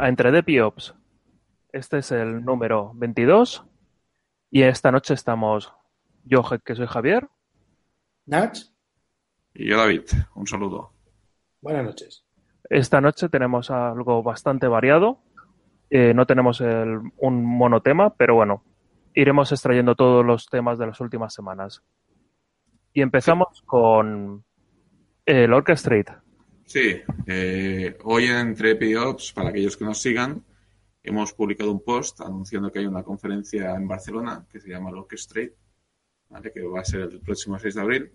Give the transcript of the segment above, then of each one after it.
a Entre Dep y Ops. Este es el número 22 y esta noche estamos yo, que soy Javier. Nach. Y yo, David. Un saludo. Buenas noches. Esta noche tenemos algo bastante variado. Eh, no tenemos el- un monotema, pero bueno, iremos extrayendo todos los temas de las últimas semanas. Y empezamos con el Orchestrate. Sí, eh, hoy en Entre Ops, para aquellos que nos sigan, hemos publicado un post anunciando que hay una conferencia en Barcelona que se llama el Orchestrate, ¿vale? que va a ser el próximo 6 de abril,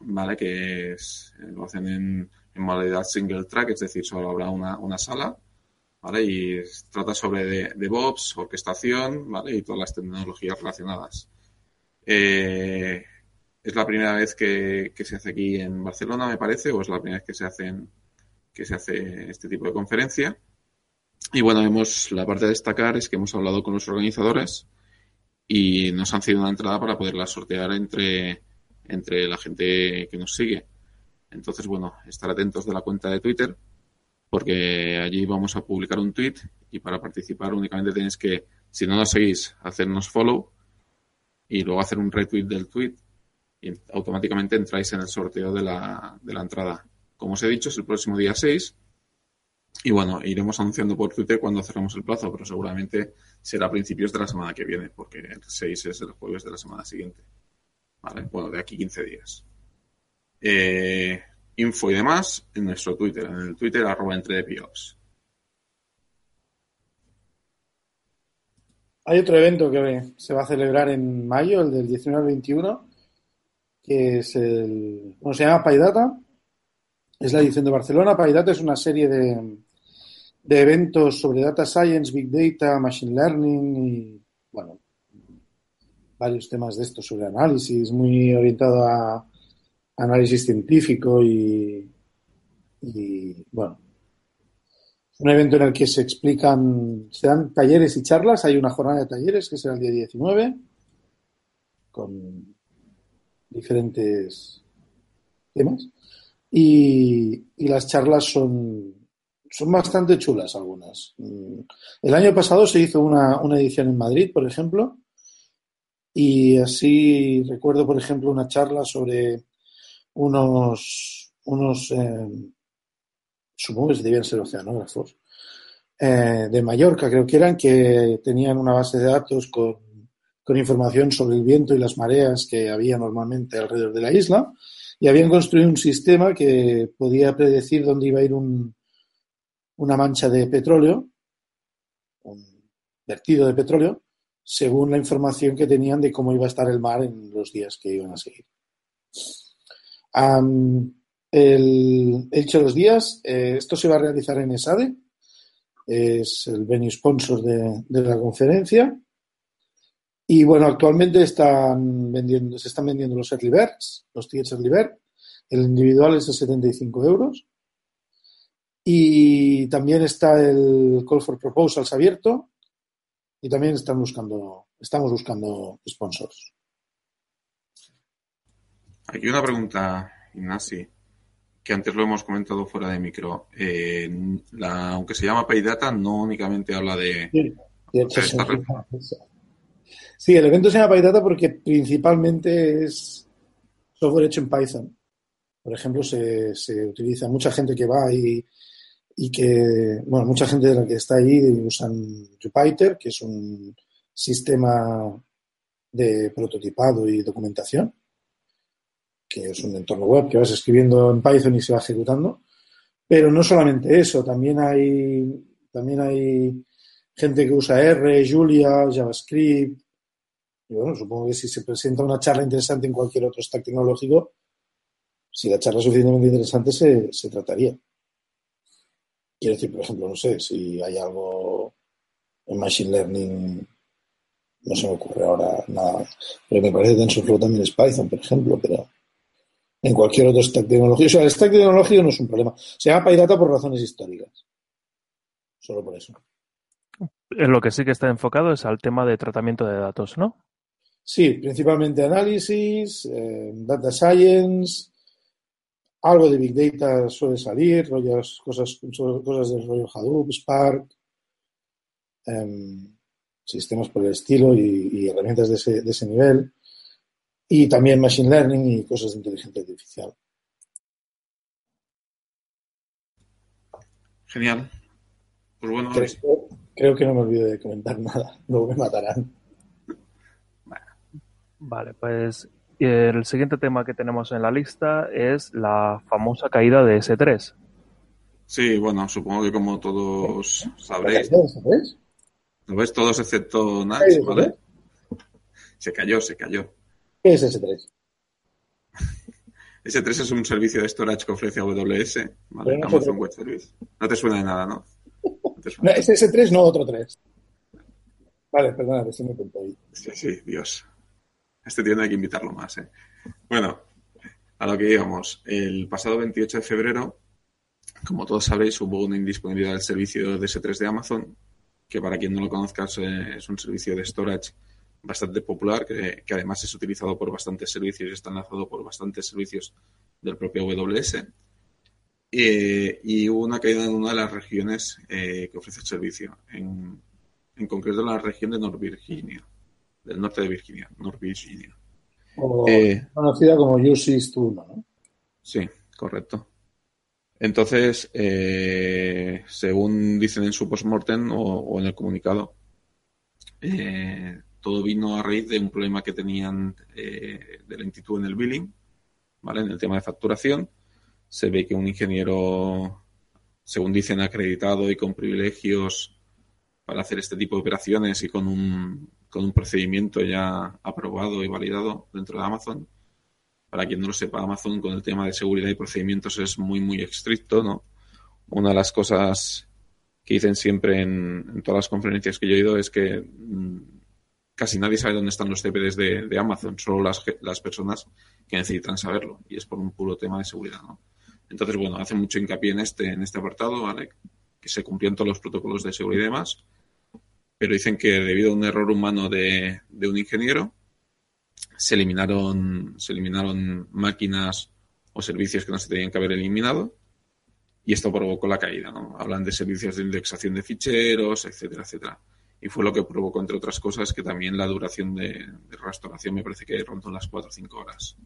¿vale? que es, eh, lo hacen en, modalidad single track, es decir, solo habrá una, una sala, ¿vale? y trata sobre de- DevOps, orquestación ¿vale? y todas las tecnologías relacionadas. Eh, es la primera vez que, se hace aquí en Barcelona, me parece, o es la primera vez que se que se hace este tipo de conferencia. Y bueno, hemos, la parte a destacar es que hemos hablado con los organizadores y nos han cedido una entrada para poderla sortear entre, entre la gente que nos sigue. Entonces, bueno, estar atentos de la cuenta de Twitter porque allí vamos a publicar un tweet y para participar únicamente tenéis que, si no nos seguís, hacernos follow y luego hacer un retweet del tweet automáticamente entráis en el sorteo de la, de la entrada. Como os he dicho, es el próximo día 6. Y bueno, iremos anunciando por Twitter cuando cerramos el plazo, pero seguramente será a principios de la semana que viene, porque el 6 es el jueves de la semana siguiente. ¿Vale? Bueno, de aquí 15 días. Eh, info y demás en nuestro Twitter, en el Twitter arroba entre. Hay otro evento que se va a celebrar en mayo, el del 19 al 21, que es el. Bueno, se llama PyData. Es la edición de Barcelona. PyData es una serie de, de eventos sobre data science, big data, machine learning y, bueno, varios temas de estos sobre análisis, muy orientado a análisis científico y, y bueno, un evento en el que se explican, se dan talleres y charlas. Hay una jornada de talleres que será el día 19 con diferentes temas. Y, y las charlas son, son bastante chulas algunas. Mm, El año pasado se hizo una, una edición en Madrid, por ejemplo, y así recuerdo, por ejemplo, una charla sobre unos, unos eh, supongo que debían ser oceanógrafos, eh, de Mallorca, creo que eran, que tenían una base de datos con, con información sobre el viento y las mareas que había normalmente alrededor de la isla, y habían construido un sistema que podía predecir dónde iba a ir un, una mancha de petróleo, un vertido de petróleo, según la información que tenían de cómo iba a estar el mar en los días que iban a seguir. Am, el, he dicho los días, eh, esto se va a realizar en ESADE, es el venue sponsor de la conferencia. Y bueno, actualmente están vendiendo, se están vendiendo los early birds, los tickets early bird. El individual es de 75 euros. Y también está el call for proposals abierto. Y también están buscando, estamos buscando sponsors. Aquí una pregunta, Ignasi, que antes lo hemos comentado fuera de micro. Eh, la, aunque se llama PayData, no únicamente habla de... Sí, de. Sí, el evento se llama PyData porque principalmente es software hecho en Python. Por ejemplo, se, utiliza mucha gente que va y, y que, bueno, mucha gente de la que está ahí usan Jupyter, que es un sistema de prototipado y documentación, que es un entorno web que vas escribiendo en Python y se va ejecutando. Pero no solamente eso, también hay, también hay gente que usa R, Julia, JavaScript. Y bueno, supongo que si se presenta una charla interesante en cualquier otro stack tecnológico, si la charla es suficientemente interesante, se, se trataría. Quiero decir, por ejemplo, no sé, si hay algo en Machine Learning, no se me ocurre ahora nada, pero me parece que TensorFlow también es Python, por ejemplo, pero en cualquier otro stack tecnológico. O sea, el stack tecnológico no es un problema. Se llama PyData por razones históricas. Solo por eso. En lo que sí que está enfocado es al tema de tratamiento de datos, ¿no? Sí, principalmente análisis, eh, data science, algo de Big Data suele salir, rollos, cosas, cosas del rollo Hadoop, Spark, em, sistemas por el estilo y, herramientas de ese, de ese nivel. Y también Machine Learning y cosas de inteligencia artificial. Genial. Pues bueno, creo, que no me olvido de comentar nada, luego me matarán. Vale, pues el siguiente tema que tenemos en la lista es la famosa caída de S3. Sí, bueno, supongo que como todos sabréis. ¿Lo ves? Todos excepto Nach, ¿vale? Se cayó, se cayó. ¿Qué es S3? S3 es un servicio de storage que ofrece AWS, ¿vale? Amazon Web Service. No te suena de nada, ¿no? No, es S3, no otro 3. Vale, perdona, que se me ahí. Sí, sí, Dios. Este tío no hay que invitarlo más, ¿eh? Bueno, a lo que íbamos. El pasado 28 de febrero, como todos sabréis, hubo una indisponibilidad del servicio de S3 de Amazon, que para quien no lo conozca es un servicio de storage bastante popular, que, además es utilizado por bastantes servicios y está enlazado por bastantes servicios del propio AWS. Eh, y hubo una caída en una de las regiones eh, que ofrece el servicio, en, en, concreto en la región de North Virginia, del norte de Virginia, North Virginia. Eh, conocida como 1, ¿no? Sí, correcto. Entonces, según dicen en su postmortem o, o en el comunicado, todo vino a raíz de un problema que tenían de lentitud en el billing, ¿vale? En el tema de facturación se ve que un ingeniero, según dicen, acreditado y con privilegios para hacer este tipo de operaciones y con un, con un procedimiento ya aprobado y validado dentro de Amazon. Para quien no lo sepa, Amazon con el tema de seguridad y procedimientos es muy, muy estricto, ¿no? Una de las cosas que dicen siempre en, todas las conferencias que yo he ido es que mm, casi nadie sabe dónde están los CPDs de, de Amazon, solo las, las personas que necesitan saberlo, y es por un puro tema de seguridad, ¿no? Entonces, bueno, hace mucho hincapié en este, en este apartado, ¿vale? Que se cumplían todos los protocolos de seguridad y demás, pero dicen que debido a un error humano de, un ingeniero, se eliminaron, se eliminaron máquinas o servicios que no se tenían que haber eliminado y esto provocó la caída, ¿no? Hablan de servicios de indexación de ficheros, etcétera, etcétera. Y fue lo que provocó, entre otras cosas, que también la duración de, de restauración me parece que rondó las 4 o 5 horas.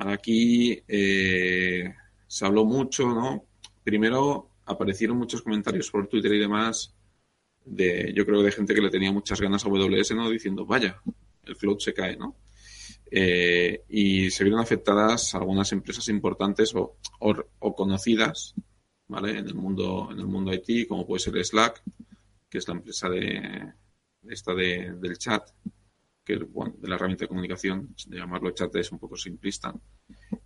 Aquí eh, se habló mucho, ¿no? Primero aparecieron muchos comentarios por Twitter y demás de, yo creo, de gente que le tenía muchas ganas a AWS, ¿no? Diciendo, vaya, el cloud se cae, ¿no? Eh, y se vieron afectadas algunas empresas importantes o, conocidas, ¿vale? En el mundo, en el mundo IT, como puede ser Slack, que es la empresa de esta de, del chat, que bueno, de la herramienta de comunicación, de llamarlo chat es un poco simplista.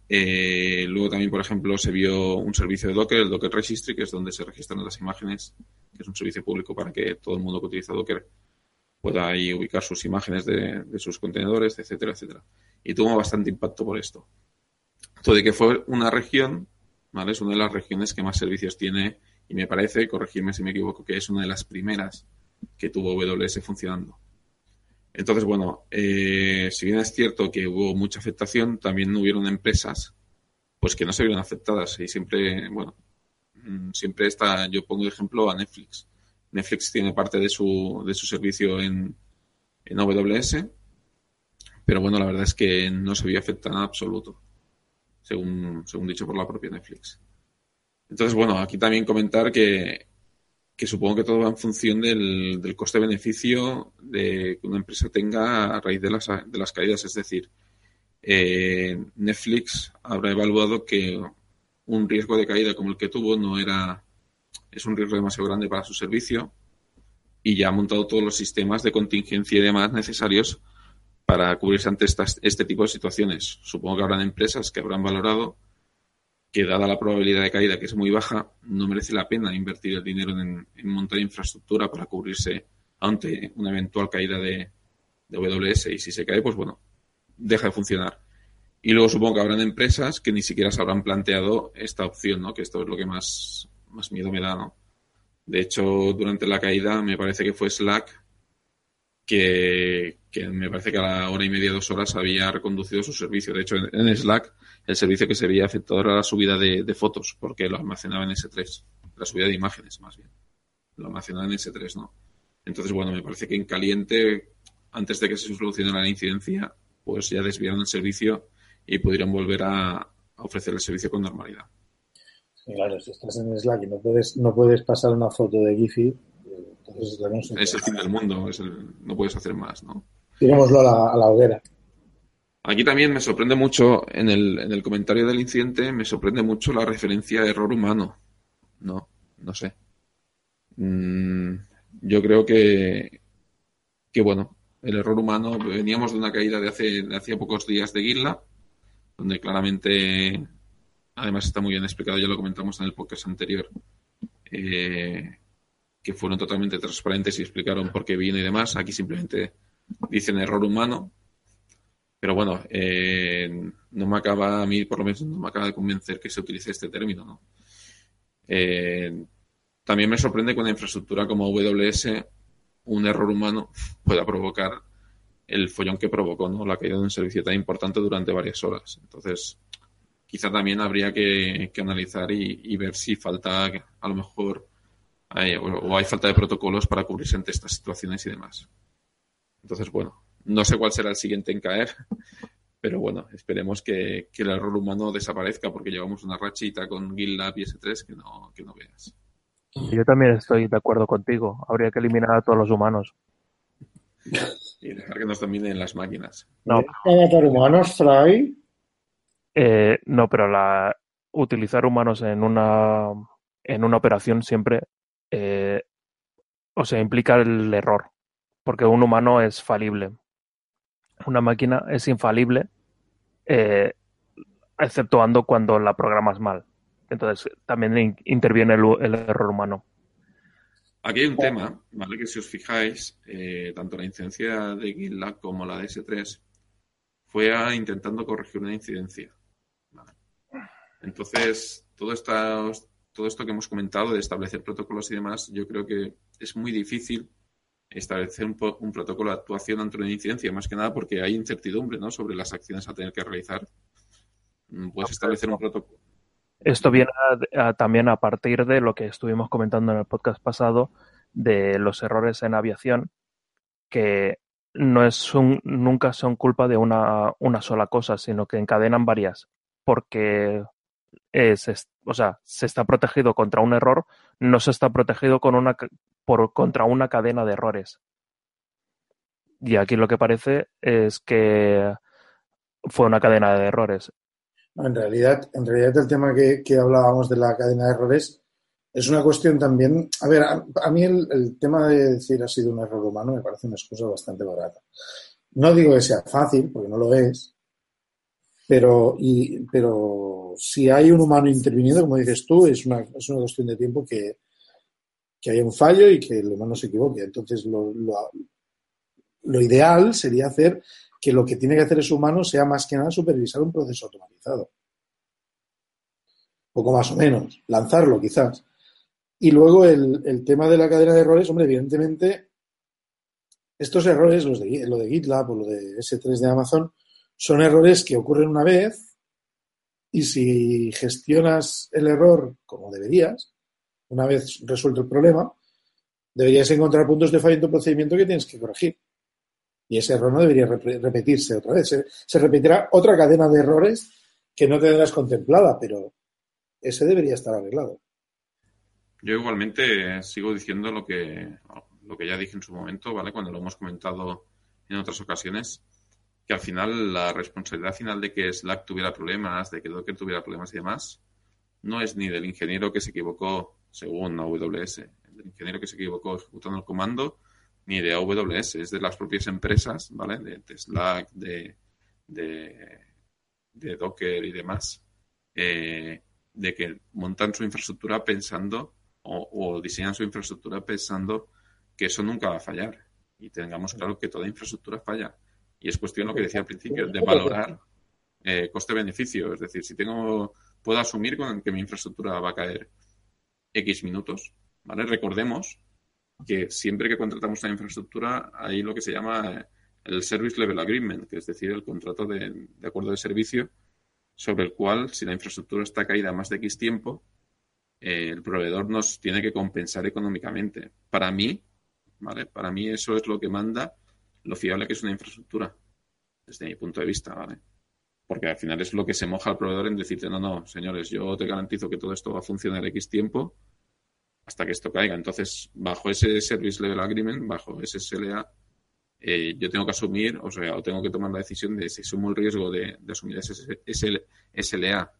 Eh, luego también, por ejemplo, se vio un servicio de Docker, el Docker Registry, que es donde se registran las imágenes, que es un servicio público para que todo el mundo que utiliza Docker pueda ahí ubicar sus imágenes de, sus contenedores, etcétera, etcétera. Y tuvo bastante impacto por esto. Todo de que fue una región, ¿vale? Es una de las regiones que más servicios tiene y me parece, corregirme si me equivoco, que es una de las primeras que tuvo AWS funcionando. Entonces, bueno, eh, si bien es cierto que hubo mucha afectación, también hubieron empresas pues que no se vieron afectadas y siempre, bueno, mm, siempre está, yo pongo de ejemplo a Netflix. Netflix tiene parte de su, de su servicio en, en AWS, pero bueno, la verdad es que no se vio afectada en absoluto, según, según dicho por la propia Netflix. Entonces, bueno, aquí también comentar que que supongo que todo va en función del, coste-beneficio de que una empresa tenga a raíz de las, de las caídas. Es decir, eh, Netflix habrá evaluado que un riesgo de caída como el que tuvo no era es un riesgo demasiado grande para su servicio y ya ha montado todos los sistemas de contingencia y demás necesarios para cubrirse ante estas, este tipo de situaciones. Supongo que habrán empresas que habrán valorado que dada la probabilidad de caída que es muy baja, no merece la pena invertir el dinero en, montar infraestructura para cubrirse ante una eventual caída de, de AWS y si se cae, pues bueno, deja de funcionar. Y luego supongo que habrán empresas que ni siquiera se habrán planteado esta opción, ¿no? Que esto es lo que más, más miedo me da, ¿no? De hecho, durante la caída me parece que fue Slack que, que me parece que a la hora y media, dos horas había reconducido su servicio. De hecho, en, Slack el servicio que se veía afectado era la subida de, de, fotos, porque lo almacenaba en S3. La subida de imágenes, más bien. Lo almacenaba en S3, ¿no? Entonces, bueno, me parece que en caliente, antes de que se solucionara la incidencia, pues ya desviaron el servicio y pudieron volver a, ofrecer el servicio con normalidad. claro, si estás en Slack y no puedes, no puedes pasar una foto de Giphy, entonces es el fin del mundo, no puedes hacer más, ¿no? Tirémoslo a la, hoguera. Aquí también me sorprende mucho, en el, en el comentario del incidente, me sorprende mucho la referencia a error humano. No, no sé. Mm, yo creo que, que, bueno, el error humano, veníamos de una caída de hace, de hacía pocos días de Guilla, donde claramente, además está muy bien explicado, ya lo comentamos en el podcast anterior, eh, que fueron totalmente transparentes y explicaron por qué viene y demás. Aquí simplemente dicen error humano. Pero bueno, eh, no me acaba, a mí por lo menos no me acaba de convencer que se utilice este término. ¿no? Eh, también me sorprende que una infraestructura como AWS, un error humano pueda provocar el follón que provocó, ¿no? La caída de un servicio tan importante durante varias horas. Entonces, quizá también habría que, analizar y, ver si falta, a lo mejor, o hay falta de protocolos para cubrirse ante estas situaciones y demás. Entonces, bueno, no sé cuál será el siguiente en caer, pero bueno, esperemos que, el error humano desaparezca porque llevamos una rachita con GitLab y S3 que no, que no veas. Yo también estoy de acuerdo contigo. Habría que eliminar a todos los humanos. Y dejar que nos dominen las máquinas. No. matar humanos, Fry? Eh, no, pero la, utilizar humanos en una, en una operación siempre, eh, o sea, implica el error, porque un humano es falible. Una máquina es infalible, eh, exceptuando cuando la programas mal. Entonces también interviene el, error humano. Aquí hay un tema, ¿vale? Que si os fijáis, eh, tanto la incidencia de GitLab como la de S3 fue intentando corregir una incidencia. Entonces, todo, todo esto que hemos comentado de establecer protocolos y demás, yo creo que es muy difícil establecer un, protocolo de actuación ante una incidencia, más que nada porque hay incertidumbre ¿no? sobre las acciones a tener que realizar. Mm, puedes establecer un protocolo. Esto viene también a partir de lo que estuvimos comentando en el podcast pasado de los errores en aviación, que no es un, nunca son culpa de una, una sola cosa, sino que encadenan varias, porque es, o sea, se está protegido contra un error, no se está protegido con una, por, contra una cadena de errores. Y aquí lo que parece es que fue una cadena de errores. En realidad, en realidad el tema que, hablábamos de la cadena de errores es una cuestión también. A ver, a, mí el, tema de decir ha sido un error humano me parece una excusa bastante barata. No digo que sea fácil, porque no lo es, pero, y, pero si hay un humano interviniendo, como dices tú, es una, es una cuestión de tiempo que, que haya un fallo y que el humano se equivoque. Entonces, lo, lo ideal sería hacer que lo que tiene que hacer ese humano sea más que nada supervisar un proceso automatizado. Poco más o menos, lanzarlo quizás. Y luego el, tema de la cadena de errores, hombre, evidentemente, estos errores, los de, lo de GitLab o lo de S3 de Amazon, son errores que ocurren una vez y si gestionas el error como deberías, una vez resuelto el problema, deberías encontrar puntos de fallo en tu procedimiento que tienes que corregir. Y ese error no debería repetirse otra vez. Se, repetirá otra cadena de errores que no tendrás contemplada, pero ese debería estar arreglado. Yo igualmente sigo diciendo lo que, lo que ya dije en su momento, ¿vale? Cuando lo hemos comentado en otras ocasiones, que al final la responsabilidad final de que Slack tuviera problemas, de que Docker tuviera problemas y demás, no es ni del ingeniero que se equivocó según AWS, el ingeniero que se equivocó ejecutando el comando, ni de AWS, es de las propias empresas, ¿vale? De, Slack, de, de, Docker y demás, eh, de que montan su infraestructura pensando o, diseñan su infraestructura pensando que eso nunca va a fallar. Y tengamos claro que toda infraestructura falla. Y es cuestión, lo que decía al principio, de valorar eh, coste-beneficio. Es decir, si tengo, puedo asumir con que mi infraestructura va a caer X minutos, ¿vale? Recordemos que siempre que contratamos una infraestructura hay lo que se llama el Service Level Agreement, que es decir, el contrato de, de acuerdo de servicio sobre el cual, si la infraestructura está caída más de X tiempo, eh, el proveedor nos tiene que compensar económicamente. Para mí, ¿vale? Para mí eso es lo que manda lo fiable que es una infraestructura, desde mi punto de vista, ¿vale? Porque al final es lo que se moja al proveedor en decirte, no, no, señores, yo te garantizo que todo esto va a funcionar X tiempo hasta que esto caiga. Entonces, bajo ese Service Level Agreement, bajo ese SLA, eh, yo tengo que asumir, o sea, o tengo que tomar la decisión de si asumo el riesgo de, asumir ese, SLA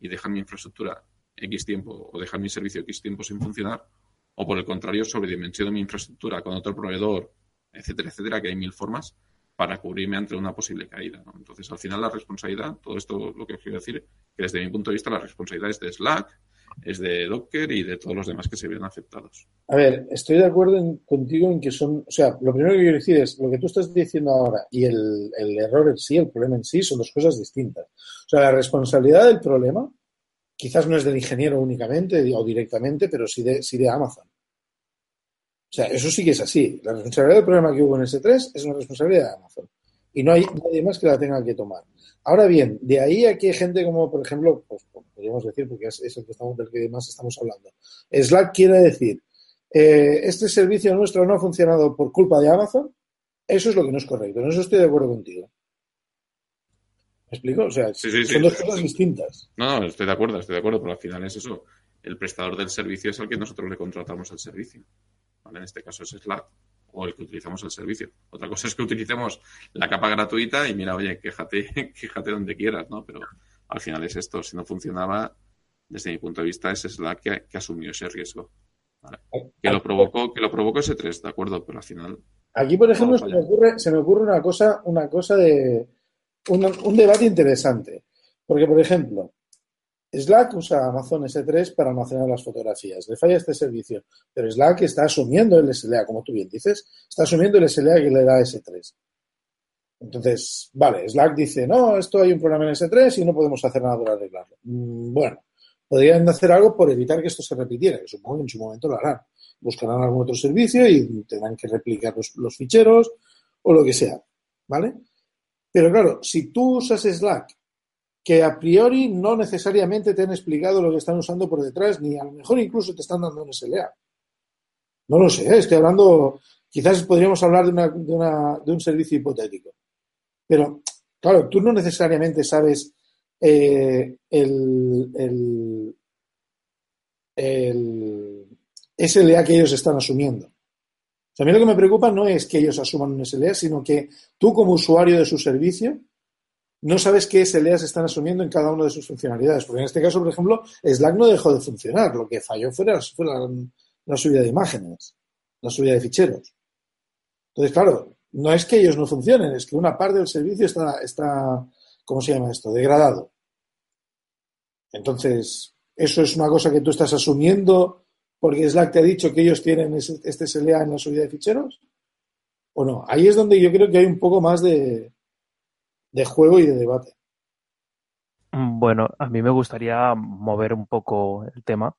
y dejar mi infraestructura X tiempo o dejar mi servicio X tiempo sin funcionar, o por el contrario, sobredimensiono mi infraestructura con otro proveedor, etcétera, etcétera, que hay mil formas para cubrirme ante una posible caída. Entonces, al final, la responsabilidad, todo esto lo que os quiero decir, que desde mi punto de vista, la responsabilidad es de Slack, es de Docker y de todos los demás que se ven afectados. A ver, estoy de acuerdo contigo en que son, o sea, lo primero que quiero decir es lo que tú estás diciendo ahora y el, error en sí, el problema en sí, son dos cosas distintas. O sea, la responsabilidad del problema quizás no es del ingeniero únicamente o directamente, pero sí de, sí de Amazon. O sea, eso sí que es así. La responsabilidad del problema que hubo en S3 es una responsabilidad de Amazon. Y no hay nadie más que la tenga que tomar. Ahora bien, de ahí a que gente como, por ejemplo, pues, podríamos decir, porque es, el que estamos, del que más estamos hablando, Slack quiere decir, eh, este servicio nuestro no ha funcionado por culpa de Amazon, eso es lo que no es correcto. En eso estoy de acuerdo contigo. ¿Me explico? O sea, son dos cosas distintas. No, no, estoy de acuerdo, estoy de acuerdo, pero al final es eso. El prestador del servicio es al que nosotros le contratamos el servicio. En este caso es Slack o el que utilizamos el servicio. Otra cosa es que utilicemos la capa gratuita y mira, oye, quéjate, quéjate donde quieras, ¿no? Pero al final es esto. Si no funcionaba, desde mi punto de vista, es Slack que, que asumió ese riesgo. Que lo provocó, que lo provocó ese 3, de acuerdo, pero al final. Aquí, por ejemplo, se me, ocurre, se me ocurre una cosa, una cosa de un, un debate interesante. Porque, por ejemplo, Slack usa Amazon S3 para almacenar las fotografías. Le falla este servicio, pero Slack está asumiendo el SLA, como tú bien dices, está asumiendo el SLA que le da S3. Entonces, vale, Slack dice, no, esto hay un problema en S3 y no podemos hacer nada para arreglarlo. Mm, bueno, podrían hacer algo por evitar que esto se repitiera, que supongo que en su momento lo harán. Buscarán algún otro servicio y tendrán que replicar los, ficheros o lo que sea, ¿vale? Pero claro, si tú usas Slack, que a priori no necesariamente te han explicado lo que están usando por detrás, ni a lo mejor incluso te están dando un SLA. No lo sé, ¿eh? estoy hablando, quizás podríamos hablar de, un servicio hipotético. Pero, claro, tú no necesariamente sabes eh, el, el, el, SLA que ellos están asumiendo. a mí lo que me preocupa no es que ellos asuman un SLA, sino que tú como usuario de su servicio no sabes qué SLA se están asumiendo en cada una de sus funcionalidades. Porque en este caso, por ejemplo, Slack no dejó de funcionar. Lo que falló fue la, fue la subida de imágenes, la subida de ficheros. Entonces, claro, no es que ellos no funcionen, es que una parte del servicio está, está ¿cómo se llama esto? Degradado. Entonces, ¿eso es una cosa que tú estás asumiendo porque Slack te ha dicho que ellos tienen este SLA en la subida de ficheros? ¿O no? Ahí es donde yo creo que hay un poco más de, de juego y de debate. Bueno, a mí me gustaría mover un poco el tema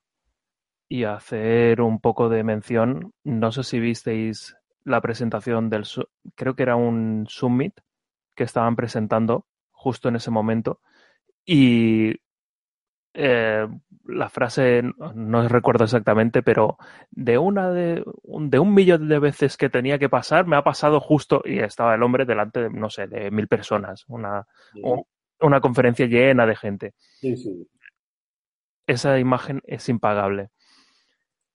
y hacer un poco de mención. No sé si visteis la presentación del, creo que era un summit que estaban presentando justo en ese momento y eh, la frase no recuerdo exactamente, pero de una de un, de un millón de veces que tenía que pasar me ha pasado justo y estaba el hombre delante de no sé de mil personas, una una conferencia llena de gente. Esa imagen es impagable.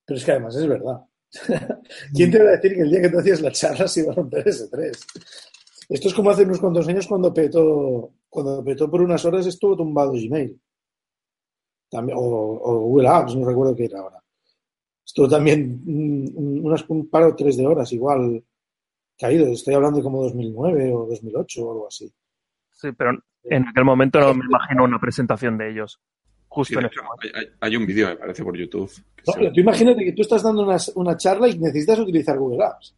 Pero es que además es verdad. ¿Quién te va a decir que el día que tú hacías la charla se iba a romper ese 3? Esto es como hace unos cuantos años cuando petó, cuando petó por unas horas estuvo tumbado Gmail. También, o, Google Apps, no recuerdo qué era ahora. Estuvo también un, unas, un par o tres de horas igual caído. Estoy hablando de como 2009 o 2008 o algo así. Sí, pero en aquel momento no me imagino una presentación de ellos. Justo en hay, un vídeo, me parece, por YouTube. No, tú imagínate que tú estás dando una, una, charla y necesitas utilizar Google Apps.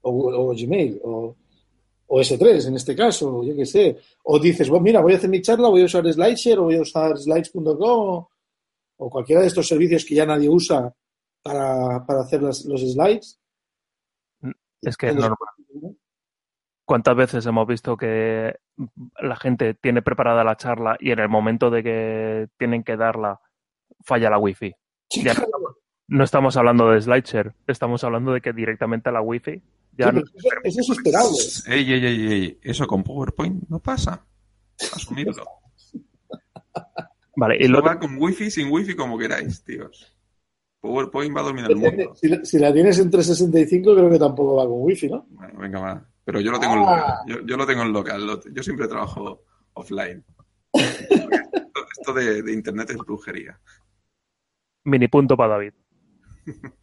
O, Gmail. O, o, S3 en este caso, yo qué sé. O dices, bueno, mira, voy a hacer mi charla, voy a usar SlideShare o voy a usar slides.com o cualquiera de estos servicios que ya nadie usa para, para hacer los slides. Es que es normal. ¿Cuántas veces hemos visto que la gente tiene preparada la charla y en el momento de que tienen que darla falla la wifi? Ya no, no estamos hablando de SlideShare, estamos hablando de que directamente la wifi ya Sí, no- eso, eso es esperable. Ey, ey, ey, ey, eso con PowerPoint no pasa. Asumidlo. Vale, y lo va con wifi, sin wifi, como queráis, tíos. PowerPoint va a dominar el mundo. Si, la- si la tienes en 365, creo que tampoco va con wifi, ¿no? Bueno, venga, va. Pero yo lo tengo en Ah. local. Yo, yo lo tengo en local. lo- yo siempre trabajo offline. esto esto de, de internet es brujería. mini punto para David.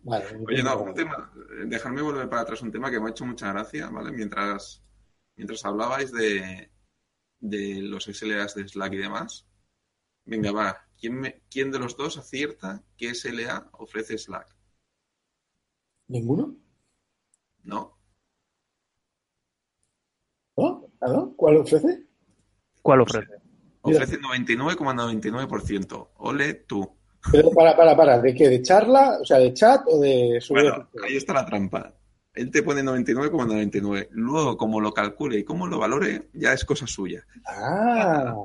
Vale, Oye, no, un tema. Dejarme volver para atrás un tema que me ha hecho mucha gracia, ¿vale? Mientras, mientras hablabais de, de los SLAs de Slack y demás. Venga, va. ¿Quién, me- ¿Quién de los dos acierta qué SLA ofrece Slack? ¿Ninguno? ¿No? ¿No? ¿Ah? ¿Cuál ofrece? ¿Cuál ofrece? Ofrece 99,99%. Ole tú. Pero para, para, para, ¿de qué? ¿De charla? O sea, ¿de chat o de subir? Bueno, ahí está la trampa. Él te pone 99,99. Luego, como lo calcule y cómo lo valore, ya es cosa suya. Ah,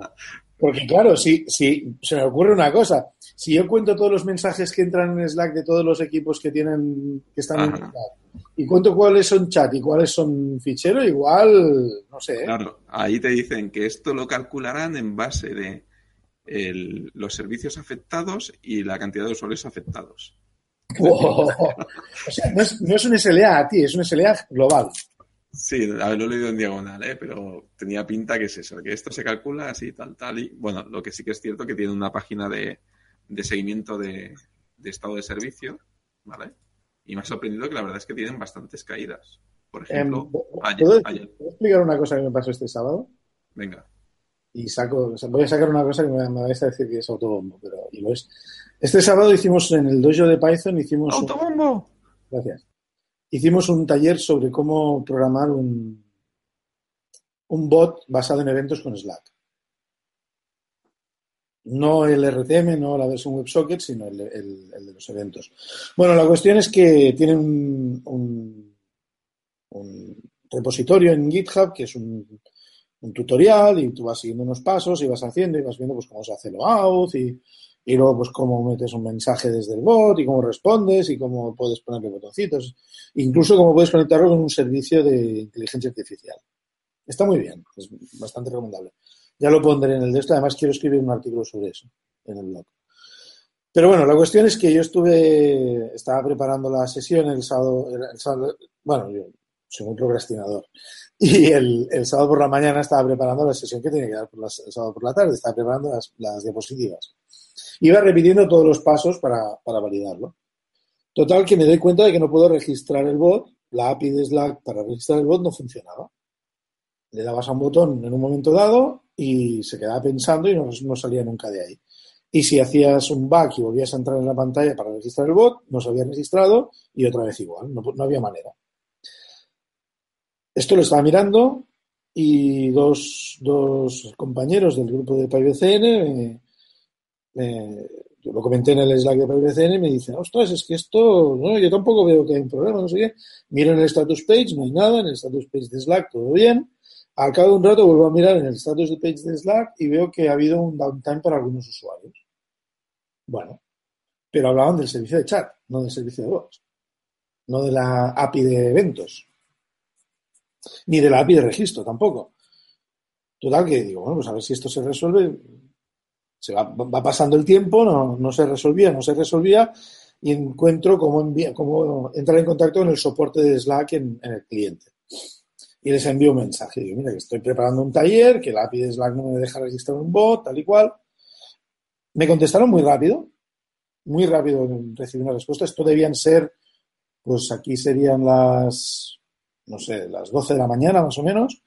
porque claro, si, si se me ocurre una cosa, si yo cuento todos los mensajes que entran en Slack de todos los equipos que tienen, que están en. Slack, y cuento cuáles son chat y cuáles son fichero, igual, no sé, ¿eh? Claro, ahí te dicen que esto lo calcularán en base de el- los servicios afectados y la cantidad de usuarios afectados. Wow. O sea, no es, no es un SLA a ti, es un SLA global. Sí, a ver, lo he leído en diagonal, ¿eh? pero tenía pinta que es eso, que esto se calcula así, tal, tal. Y bueno, lo que sí que es cierto que tiene una página de, de seguimiento de, de estado de servicio, ¿vale? Y me ha sorprendido que la verdad es que tienen bastantes caídas. Por ejemplo, Em, ayer, ¿puedo, ayer. puedo explicar una cosa que me pasó este sábado? Venga. Y saco, voy a sacar una cosa que me, me vais a decir que es autobombo, pero y lo es. Este sábado hicimos en el dojo de Python, hicimos un, ¡Autobombo! gracias, hicimos un taller sobre cómo programar un, un bot basado en eventos con Slack. No el RTM, no la versión WebSocket, sino el, el- el de los eventos. Bueno, la cuestión es que tienen un, un- un repositorio en GitHub que es un, un tutorial y tú vas siguiendo unos pasos y vas haciendo y vas viendo pues cómo se hace lo out y, y luego pues cómo metes un mensaje desde el bot y cómo respondes y cómo puedes ponerle botoncitos, incluso cómo puedes conectarlo con un servicio de inteligencia artificial. Está muy bien, es bastante recomendable. Ya lo pondré en el de además quiero escribir un artículo sobre eso en el blog. Pero bueno, la cuestión es que yo estuve, estaba preparando la sesión el sábado, el sábado- bueno, yo soy muy procrastinador. Y el, el sábado por la mañana estaba preparando la sesión que tenía que dar por las- el sábado por la tarde, estaba preparando las, las diapositivas. Iba repitiendo todos los pasos para, para validarlo. Total, que me doy cuenta de que no puedo registrar el bot, la API de Slack para registrar el bot no funcionaba. Le dabas a un botón en un momento dado y se quedaba pensando y no, no salía nunca de ahí. Y si hacías un back y volvías a entrar en la pantalla para registrar el bot, no se había registrado y otra vez igual, no, no había manera. Esto lo estaba mirando y dos, dos compañeros del grupo de PyBCN, yo lo comenté en el Slack de PyBCN, y me dicen, ostras, es que esto, no, yo tampoco veo que hay un problema, no sé qué. Miro en el status page, no hay nada, en el status page de Slack todo bien. Al cabo de un rato vuelvo a mirar en el status de page de Slack y veo que ha habido un downtime para algunos usuarios. Bueno, pero hablaban del servicio de chat, no del servicio de bots, no de la API de eventos, ni de la API de registro tampoco. Total que digo, bueno, pues a ver si esto se resuelve. Se va, va pasando el tiempo, no, no se resolvía, no se resolvía, y encuentro cómo, envía, cómo entrar en contacto con el soporte de Slack en, el cliente. Y les envío un mensaje. Digo, mira, que estoy preparando un taller, que la API de Slack no me deja registrar un bot, tal y cual. Me contestaron muy rápido, muy rápido recibí una respuesta. Esto debían ser, pues aquí serían las, no sé, las 12 de la mañana más o menos.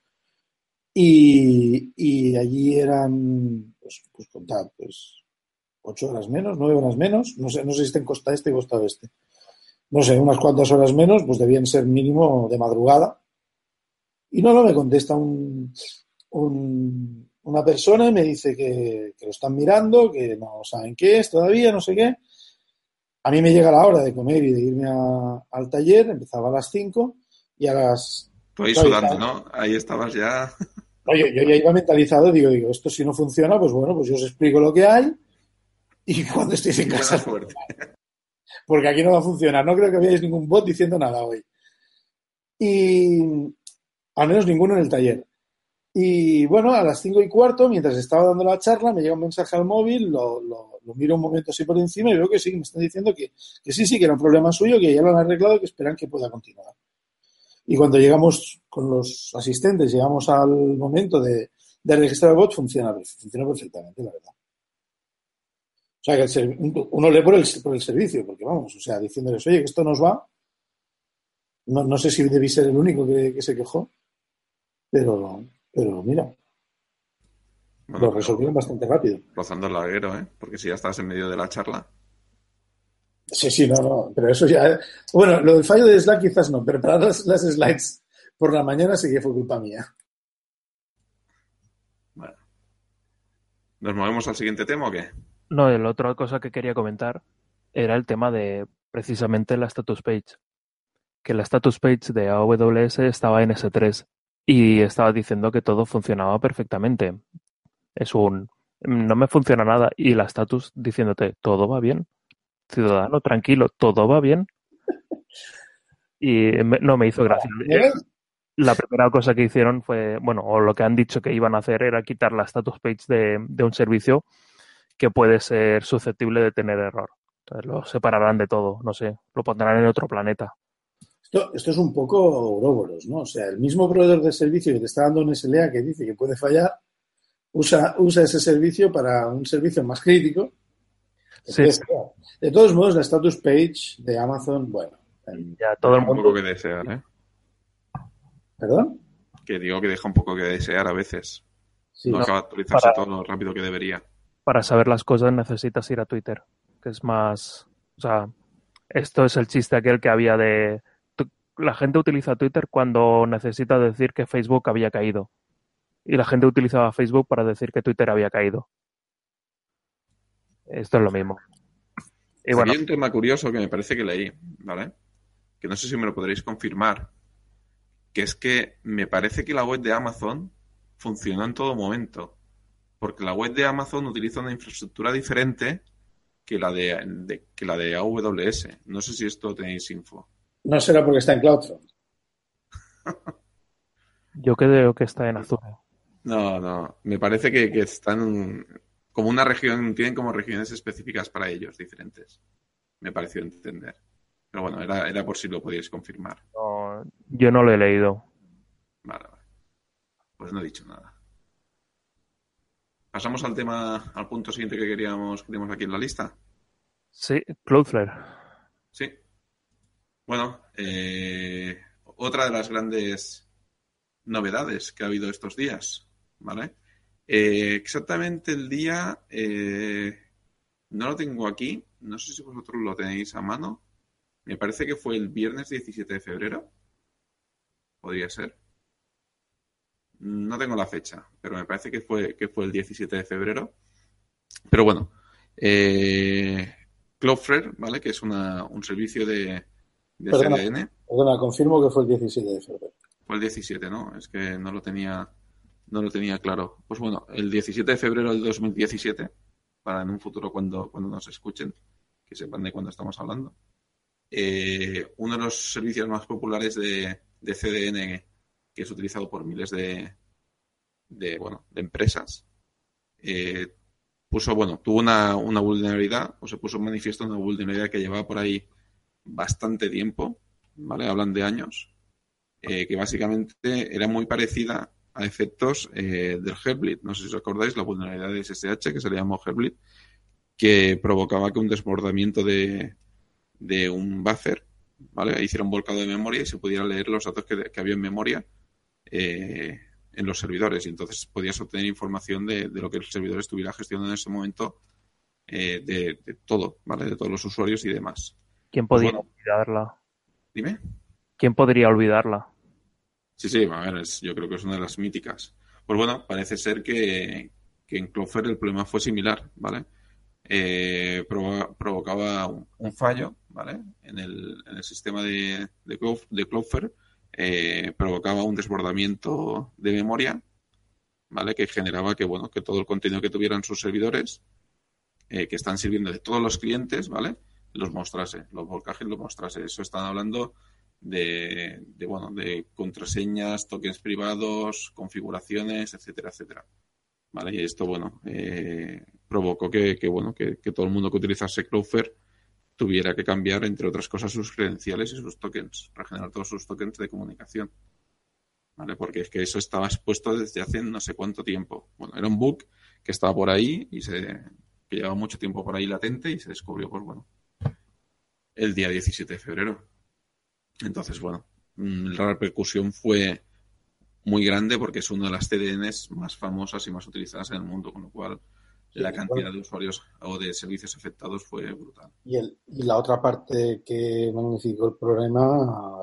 Y, y allí eran, pues, pues contad, pues, 8 horas menos, 9 horas menos. No sé, no sé si está en costa este y costa oeste. No sé, unas cuantas horas menos, pues debían ser mínimo de madrugada. Y no, no, me contesta un, un- una persona y me dice que, lo están mirando, que no saben qué es todavía, no sé qué. A mí me llega la hora de comer y de irme a- al taller, empezaba a las 5 y a las Tú ahí sudando, ¿no? Ahí estabas ya. Oye, yo ya iba mentalizado, digo, digo, esto si no funciona, pues bueno, pues yo os explico lo que hay y cuando estéis en casa. Fuerte. Porque aquí no va a funcionar. No creo que veáis ningún bot diciendo nada hoy. Y al menos ninguno en el taller. Y bueno, a las cinco y cuarto, mientras estaba dando la charla, me llega un mensaje al móvil, lo, lo, miro un momento así por encima y veo que sí, me están diciendo que, que sí, sí, que era un problema suyo, que ya lo han arreglado y que esperan que pueda continuar. Y cuando llegamos con los asistentes, llegamos al momento de, de registrar el bot, funciona, funciona perfectamente, la verdad. O sea, que uno lee por el, por el servicio, porque vamos, o sea, diciéndoles, oye, que esto nos va. No, no sé si debí ser el único que, se quejó, pero, pero mira, lo resolvieron bastante rápido. Rozando el laguero, ¿eh? Porque si ya estabas en medio de la charla. Sí, sí, no, no, pero eso ya. Bueno, lo del fallo de Slack quizás no, pero para las, las slides por la mañana sí que fue culpa mía. Bueno. ¿Nos movemos al siguiente tema o qué? No, la otra cosa que quería comentar era el tema de precisamente la status page. Que la status page de AWS estaba en S3 y estaba diciendo que todo funcionaba perfectamente. Es un no me funciona nada y la status diciéndote todo va bien ciudadano, tranquilo, todo va bien. Y no me hizo gracia. La primera cosa que hicieron fue, bueno, o lo que han dicho que iban a hacer era quitar la status page de, un servicio que puede ser susceptible de tener error. Entonces lo separarán de todo, no sé, lo pondrán en otro planeta. Esto, esto es un poco Ouroboros, ¿no? O sea, el mismo proveedor de servicio que te está dando un SLA que dice que puede fallar, usa, usa ese servicio para un servicio más crítico de todos modos, la status page de Amazon, bueno. Ya todo el mundo. Un poco que desear, ¿eh? ¿Perdón? Que digo que deja un poco que desear a veces. no, acaba de actualizarse todo lo rápido que debería. Para saber las cosas necesitas ir a Twitter, que es más. O sea, esto es el chiste aquel que había de. La gente utiliza Twitter cuando necesita decir que Facebook había caído. Y la gente utilizaba Facebook para decir que Twitter había caído. Esto es lo mismo. Y bueno. Hay un tema curioso que me parece que leí, ¿vale? Que no sé si me lo podréis confirmar. Que es que me parece que la web de Amazon funcionó en todo momento. Porque la web de Amazon utiliza una infraestructura diferente que la de, que la de AWS. No sé si esto tenéis info. No será porque está en CloudFront. Yo creo que está en Azure. No, no. Me parece que, que están como una región, tienen como regiones específicas para ellos diferentes. Me pareció entender. Pero bueno, era, era por si lo podíais confirmar. yo no lo he leído. Vale, vale. Pues no he dicho nada. Pasamos al tema, al punto siguiente que queríamos, queríamos aquí en la lista. Sí, Cloudflare. Sí. Bueno, eh, otra de las grandes novedades que ha habido estos días, ¿vale? Eh, exactamente el día eh, no lo tengo aquí, no sé si vosotros lo tenéis a mano. Me parece que fue el viernes 17 de febrero. Podría ser. No tengo la fecha, pero me parece que fue, que fue el 17 de febrero. Pero bueno, eh, Cloudflare, ¿vale? Que es una, un servicio de, de CDN. Perdona, confirmo que fue el 17 de febrero. Fue el 17, ¿no? Es que no lo tenía no lo tenía claro. Pues bueno, el 17 de febrero del 2017, para en un futuro cuando, cuando nos escuchen, que sepan de cuándo estamos hablando, eh, uno de los servicios más populares de, CDN que es utilizado por miles de, de, bueno, de empresas, eh, puso, bueno, tuvo una, una vulnerabilidad, o se puso en manifiesto una vulnerabilidad que llevaba por ahí bastante tiempo, ¿vale? Hablan de años, eh, que básicamente era muy parecida a efectos eh, del Heartbleed. No sé si os acordáis, la vulnerabilidad de SSH, que se le llamó Heartbleed, que provocaba que un desbordamiento de, de un buffer, ¿vale? Hiciera un volcado de memoria y se pudiera leer los datos que, había en memoria eh, en los servidores. Y entonces podías obtener información de, lo que el servidor estuviera gestionando en ese momento eh, de, todo, ¿vale? De todos los usuarios y demás. ¿Quién podría pues olvidarla? Dime. ¿Quién podría olvidarla? Sí, sí, a ver, yo creo que es una de las míticas. Pues bueno, parece ser que, en Cloudflare el problema fue similar, ¿vale? Eh, provocaba un, fallo, ¿vale? En el, en el sistema de, de, Cloudflare eh, provocaba un desbordamiento de memoria, ¿vale? Que generaba que, bueno, que todo el contenido que tuvieran sus servidores, eh, que están sirviendo de todos los clientes, ¿vale? Los mostrase, los volcajes los mostrase. Eso están hablando de, bueno, de contraseñas, tokens privados, configuraciones, etcétera, etcétera. ¿Vale? Y esto, bueno, eh, provocó que, que bueno, que, que, todo el mundo que utilizase Cloudflare tuviera que cambiar, entre otras cosas, sus credenciales y sus tokens, regenerar todos sus tokens de comunicación. ¿Vale? Porque es que eso estaba expuesto desde hace no sé cuánto tiempo. Bueno, era un bug que estaba por ahí y se que llevaba mucho tiempo por ahí latente y se descubrió, pues bueno, el día 17 de febrero. Entonces, bueno, mm, la repercusión fue muy grande porque es una de las CDNs más famosas y más utilizadas en el mundo, con lo cual la cantidad de usuarios o de servicios afectados fue brutal. Y, el, y la otra parte que magnificó el problema,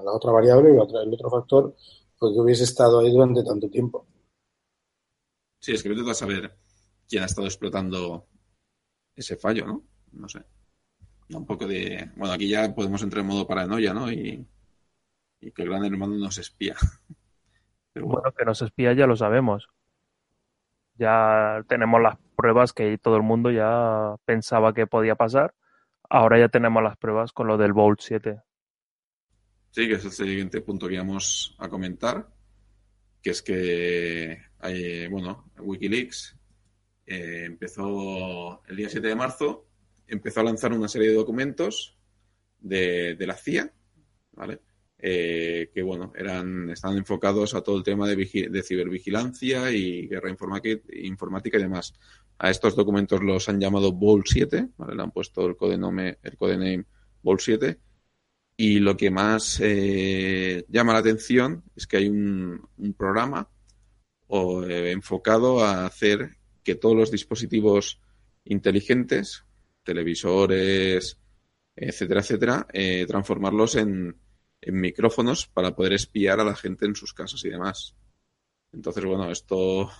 la otra variable, otro, el otro factor, fue que hubiese estado ahí durante tanto tiempo. Sí, es que vete a saber quién ha estado explotando ese fallo, ¿no? No sé. Un poco de. Bueno, aquí ya podemos entrar en modo paranoia, ¿no? Y, y que el gran hermano nos espía. Pero bueno. bueno, que nos espía ya lo sabemos. Ya tenemos las pruebas que todo el mundo ya pensaba que podía pasar. Ahora ya tenemos las pruebas con lo del Bolt 7. Sí, que es el siguiente punto que íbamos a comentar, que es que hay, bueno, Wikileaks eh, empezó el día 7 de marzo, empezó a lanzar una serie de documentos de, de la CIA, ¿vale? Eh, que bueno, eran, estaban enfocados a todo el tema de, cibervigilancia y guerra informática y demás. A estos documentos los han llamado Bol 7, ¿vale? le han puesto el codename, el codename Bol 7. Y lo que más eh, llama la atención es que hay un, programa eh, enfocado a hacer que todos los dispositivos inteligentes, televisores, etcétera, etcétera, eh, transformarlos en, en micrófonos para poder espiar a la gente en sus casas y demás. Entonces, bueno, esto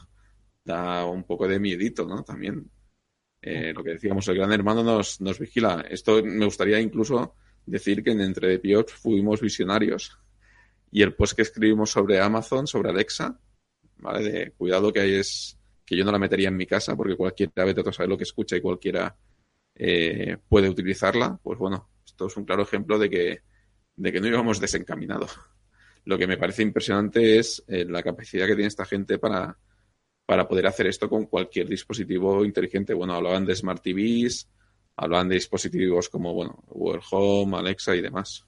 da un poco de miedito, ¿no? También. Eh, lo que decíamos, el gran hermano nos, nos vigila. Esto me gustaría incluso decir que en Entre de Piox fuimos visionarios. Y el post que escribimos sobre Amazon, sobre Alexa, ¿vale? De cuidado que hay es que yo no la metería en mi casa porque cualquiera vete a lo que escucha y cualquiera eh, puede utilizarla. Pues bueno, esto es un claro ejemplo de que de que no íbamos desencaminados. Lo que me parece impresionante es eh, la capacidad que tiene esta gente para, para poder hacer esto con cualquier dispositivo inteligente. Bueno, hablaban de Smart TVs, hablaban de dispositivos como, bueno, Google Home, Alexa y demás.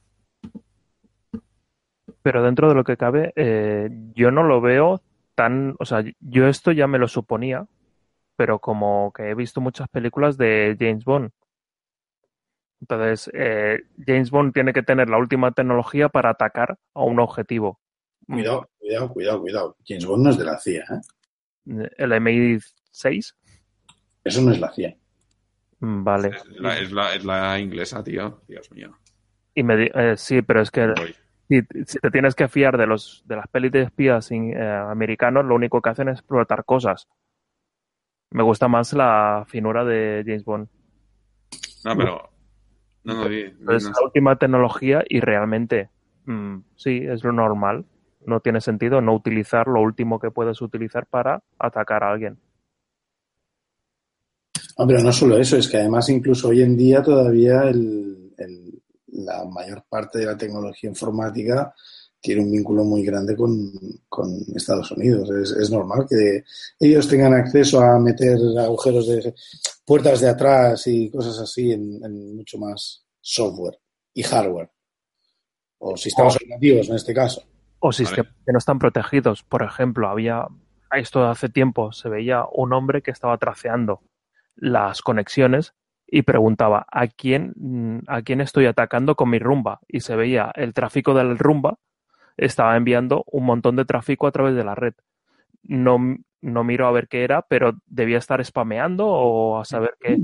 Pero dentro de lo que cabe, eh, yo no lo veo tan, o sea, yo esto ya me lo suponía, pero como que he visto muchas películas de James Bond entonces, eh, James Bond tiene que tener la última tecnología para atacar a un objetivo. Cuidado, cuidado, cuidado, cuidado. James Bond no es de la CIA, ¿eh? ¿El MI6? Eso no es la CIA. Mm, vale. Es la, es la, es la inglesa, tío. Dios mío. Y me, eh, sí, pero es que si, si, te tienes que fiar de los de las pelis de espías eh, americanos, lo único que hacen es explotar cosas. Me gusta más la finura de James Bond. No, pero no, no, es la última tecnología y realmente mmm, sí, es lo normal. No tiene sentido no utilizar lo último que puedes utilizar para atacar a alguien. No, pero no solo eso, es que además incluso hoy en día todavía el, el, la mayor parte de la tecnología informática tiene un vínculo muy grande con, con Estados Unidos. Es, es, normal que ellos tengan acceso a meter agujeros de puertas de atrás y cosas así en, en mucho más software y hardware. O sistemas operativos en este caso. O sistemas vale. que no están protegidos. Por ejemplo, había, esto hace tiempo, se veía un hombre que estaba traceando las conexiones y preguntaba a quién, a quién estoy atacando con mi rumba. Y se veía el tráfico del rumba estaba enviando un montón de tráfico a través de la red. No, no miro a ver qué era, pero debía estar spameando o a saber qué.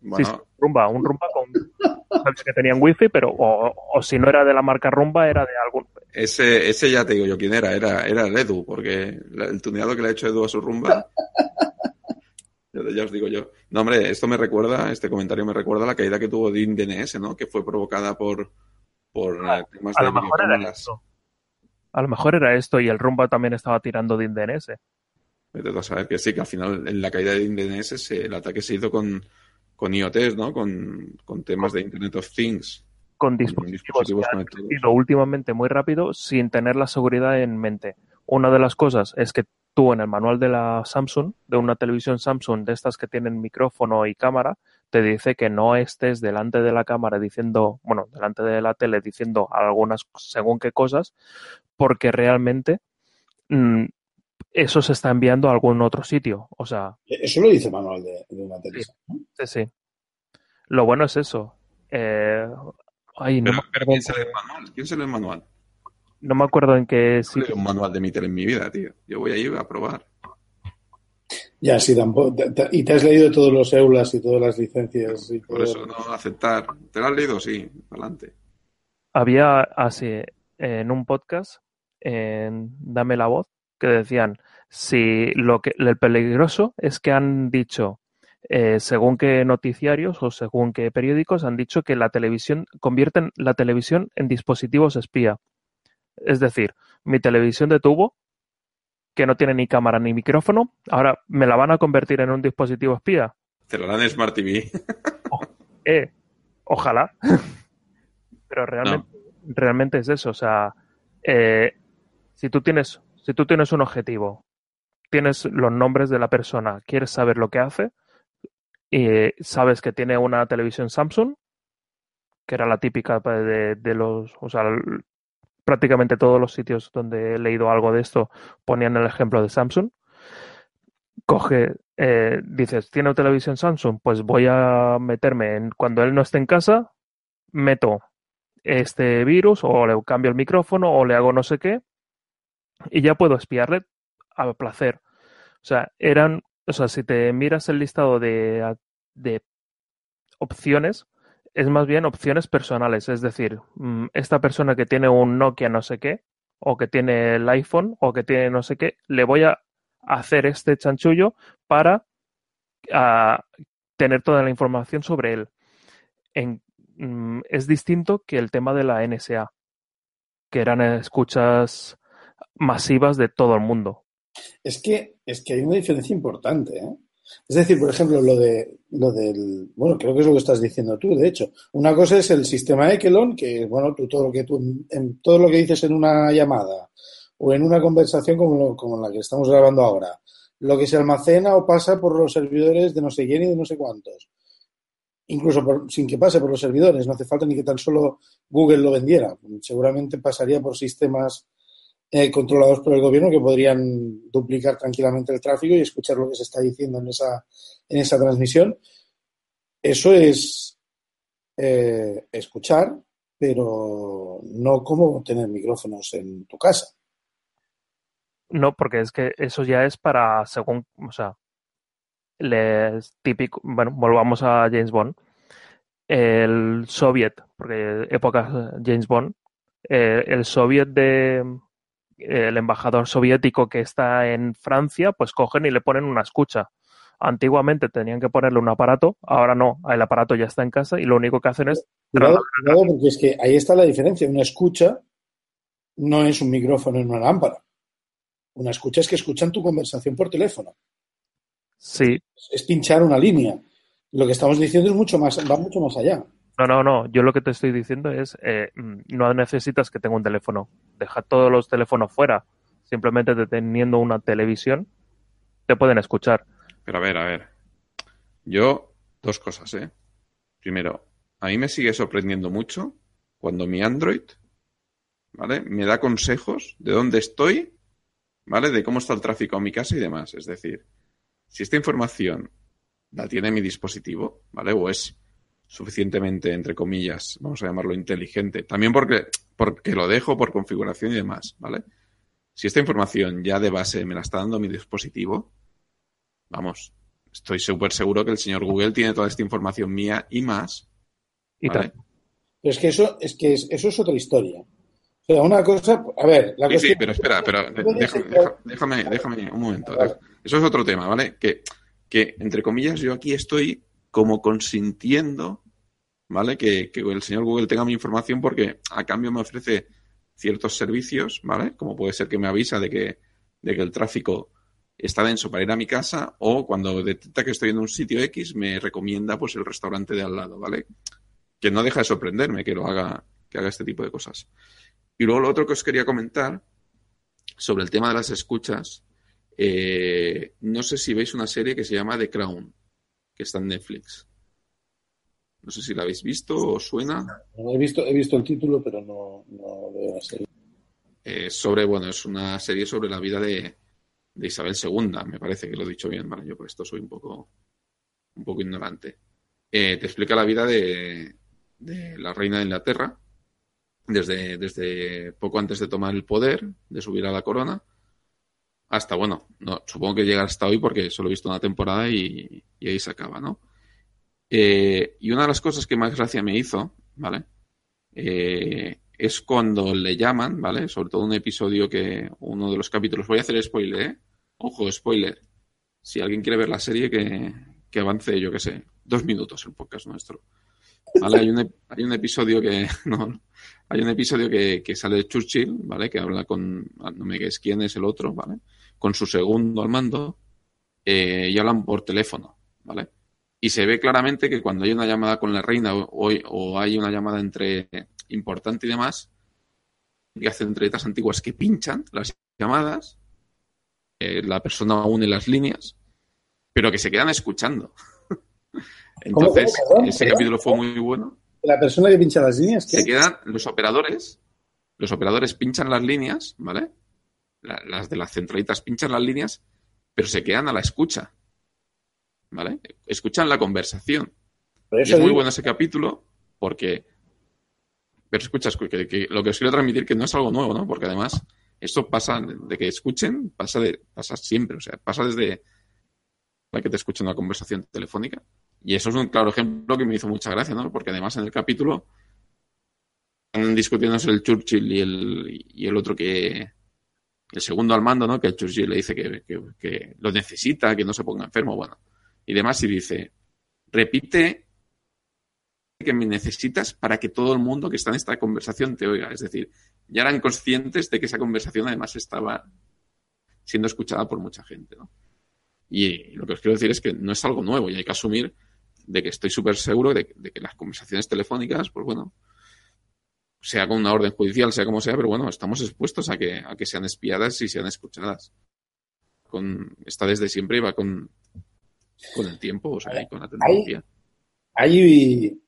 Bueno. Sí, rumba, un rumba con que tenían wifi, pero o, o, si no era de la marca rumba, era de algún. Ese, ese ya te digo yo quién era, era, era el Edu, porque el tuneado que le ha hecho Edu a su rumba. ya os digo yo. No, hombre, esto me recuerda, este comentario me recuerda a la caída que tuvo DIN DNS, ¿no? Que fue provocada por, por ah, temas a de lo mejor era eso. A lo mejor era esto y el Rumba también estaba tirando de InDNS. Vete a saber que sí, que al final en la caída de InDNS se- el ataque se hizo con, con IoTs, ¿no? Con, con temas de Internet of Things. Con con dispositivos, dispositivos que han conectados. crecido últimamente muy rápido sin tener la seguridad en mente. Una de las cosas es que tú en el manual de la Samsung, de una televisión Samsung de estas que tienen micrófono y cámara, te dice que no estés delante de la cámara diciendo, bueno, delante de la tele diciendo algunas según qué cosas, porque realmente mm, eso se está enviando a algún otro sitio. O sea, Eso lo dice el manual de, de una. ¿no? sí, sí. Lo bueno es eso. Eh, ay, no, Pero, me pero acuerdo, ¿quién se lee el manual? ¿Quién se lee el manual? no me acuerdo en qué No un manual de mi tele en mi vida, tío. Yo voy ahí a probar. Ya, sí, tampoco. y te has leído todos los EULAs y todas las licencias. Y Por todo. eso no aceptar. ¿Te lo has leído? Sí, adelante. Había así en un podcast, en Dame la voz, que decían si lo que el peligroso es que han dicho, eh, según qué noticiarios o según qué periódicos, han dicho que la televisión convierten la televisión en dispositivos espía. Es decir, mi televisión de tubo, que no tiene ni cámara ni micrófono, ahora me la van a convertir en un dispositivo espía. Te lo dan en Smart TV. Eh, ojalá. Pero realmente, realmente es eso. O sea, eh, si tú tienes, si tú tienes un objetivo, tienes los nombres de la persona, quieres saber lo que hace, y sabes que tiene una televisión Samsung, que era la típica pues, de, de los, o sea, prácticamente todos los sitios donde he leído algo de esto ponían el ejemplo de Samsung. Coge, eh, dices, ¿tiene televisión Samsung? Pues voy a meterme en, cuando él no esté en casa, meto este virus o le cambio el micrófono o le hago no sé qué y ya puedo espiarle a placer. O sea, eran, o sea, si te miras el listado de, de opciones, es más bien opciones personales. Es decir, mm, esta persona que tiene un Nokia no sé qué, o que tiene el iPhone, o que tiene no sé qué, le voy a hacer este chanchullo para ah, tener toda la información sobre él. Mm, es distinto que el tema de la NSA, que eran escuchas masivas de todo el mundo. Es que, es que hay una diferencia importante, ¿eh? Es decir, por ejemplo, lo de lo del, bueno, creo que es lo que estás diciendo tú, de hecho. Una cosa es el sistema Echelon, que bueno, todo lo que tú en todo lo que dices en una llamada o en una conversación como, lo- como la que estamos grabando ahora, lo que se almacena o pasa por los servidores de no sé quién y de no sé cuántos. Incluso por- sin que pase por los servidores, no hace falta ni que tan solo Google lo vendiera. Seguramente pasaría por sistemas eh, controlados por el gobierno que podrían duplicar tranquilamente el tráfico y escuchar lo que se está diciendo en esa, en esa transmisión. Eso es eh, escuchar, pero no como tener micrófonos en tu casa. No, porque es que eso ya es para según, o sea, les típico, bueno, volvamos a James Bond. El soviet, porque época James Bond, eh, el soviet de el embajador soviético que está en Francia, pues cogen y le ponen una escucha. Antiguamente tenían que ponerle un aparato, ahora no, el aparato ya está en casa y lo único que hacen es Cuidado, cuidado, porque es que ahí está la diferencia. Una escucha no es un micrófono en una lámpara. Una escucha es que escuchan tu conversación por teléfono. sí, Es pinchar una línea. Lo que estamos diciendo es mucho más, va mucho más allá. No, no, no. Yo lo que te estoy diciendo es, eh, mm, no necesitas que tenga un teléfono. Deja todos los teléfonos fuera. Simplemente te- teniendo una televisión, te pueden escuchar. Pero a ver, a ver. Yo, dos cosas, ¿eh? Primero, a mí me sigue sorprendiendo mucho cuando mi Android, ¿vale? Me da consejos de dónde estoy, ¿vale? De cómo está el tráfico en mi casa y demás. Es decir, si esta información la tiene mi dispositivo, ¿vale? O es suficientemente, entre comillas, vamos a llamarlo inteligente. También porque, porque lo dejo por configuración y demás, ¿vale? Si esta información ya de base me la está dando mi dispositivo, vamos, estoy súper seguro que el señor Google tiene toda esta información mía y más. Y ¿vale? tal. Pero es que eso es que es- eso es otra historia. O sea, una cosa, a ver, la Sí, cuestión sí, pero espera, pero deja- déjame, déjame un momento. Vale. Eso es otro tema, ¿vale? Que, que, entre comillas, yo aquí estoy como consintiendo, ¿vale? Que, el señor Google tenga mi información porque a cambio me ofrece ciertos servicios, ¿vale? Como puede ser que me avisa de que, de que el tráfico está denso para ir a mi casa o cuando detecta que estoy en un sitio X me recomienda pues el restaurante de al lado, ¿vale? Que no deja de sorprenderme que lo haga, que haga este tipo de cosas. Y luego lo otro que os quería comentar sobre el tema de las escuchas, eh, no sé si veis una serie que se llama The Crown, que está en Netflix. No sé si la habéis visto o suena. he visto, he visto el título, pero no, no veo la serie. Eh, sobre, bueno, es una serie sobre la vida de, de Isabel II, me parece que lo he dicho bien, vale, yo por esto soy un poco, un poco ignorante. Eh, te explica la vida de, de, la reina de Inglaterra, desde, desde poco antes de tomar el poder, de subir a la corona, hasta, bueno, no, supongo que llega hasta hoy porque solo he visto una temporada y, y ahí se acaba, ¿no? Eh, y una de las cosas que más gracia me hizo, ¿vale? Eh, es cuando le llaman, ¿vale? Sobre todo un episodio que, uno de los capítulos, voy a hacer spoiler, ¿eh? Ojo, spoiler. Si alguien quiere ver la serie, que, que avance, yo qué sé, dos minutos el podcast nuestro. Hay un, episodio que, no, hay un episodio que, que sale de Churchill, ¿vale? Que habla con, no me es quién es el otro, ¿vale? Con su segundo al mando, eh, y hablan por teléfono, ¿vale? Y se ve claramente que cuando hay una llamada con la reina o, o hay una llamada entre importante y demás, que hacen entrevistas antiguas que pinchan las llamadas, eh, la persona une las líneas, pero que se quedan escuchando. Entonces, ¿Cómo, cómo, ese capítulo fue muy bueno. La persona que pincha las líneas, ¿qué? Se quedan los operadores, los operadores pinchan las líneas, ¿vale? La, las de las centralitas pinchan las líneas, pero se quedan a la escucha. ¿Vale? Escuchan la conversación. Y es muy bueno ese capítulo porque pero escuchas, que, que, lo que os quiero transmitir que no es algo nuevo, ¿no? Porque además, esto pasa de que escuchen, pasa de, pasa siempre, o sea, pasa desde que te escuchen una conversación telefónica. Y eso es un claro ejemplo que me hizo mucha gracia, ¿no? Porque además en el capítulo están discutiéndose el Churchill y el, y el otro que, el segundo al mando, ¿no? Que el Churchill le dice que, que, que, lo necesita, que no se ponga enfermo, bueno, y demás, y dice, repite que me necesitas para que todo el mundo que está en esta conversación te oiga. Es decir, ya eran conscientes de que esa conversación además estaba siendo escuchada por mucha gente. Y lo que os quiero decir es que no es algo nuevo y hay que asumir de que estoy súper seguro de, de, que las conversaciones telefónicas, pues bueno, sea con una orden judicial, sea como sea, pero bueno, estamos expuestos a que, a que sean espiadas y sean escuchadas. Con, está desde siempre y va con, con el tiempo, o sea, y con la tecnología. Hay, hay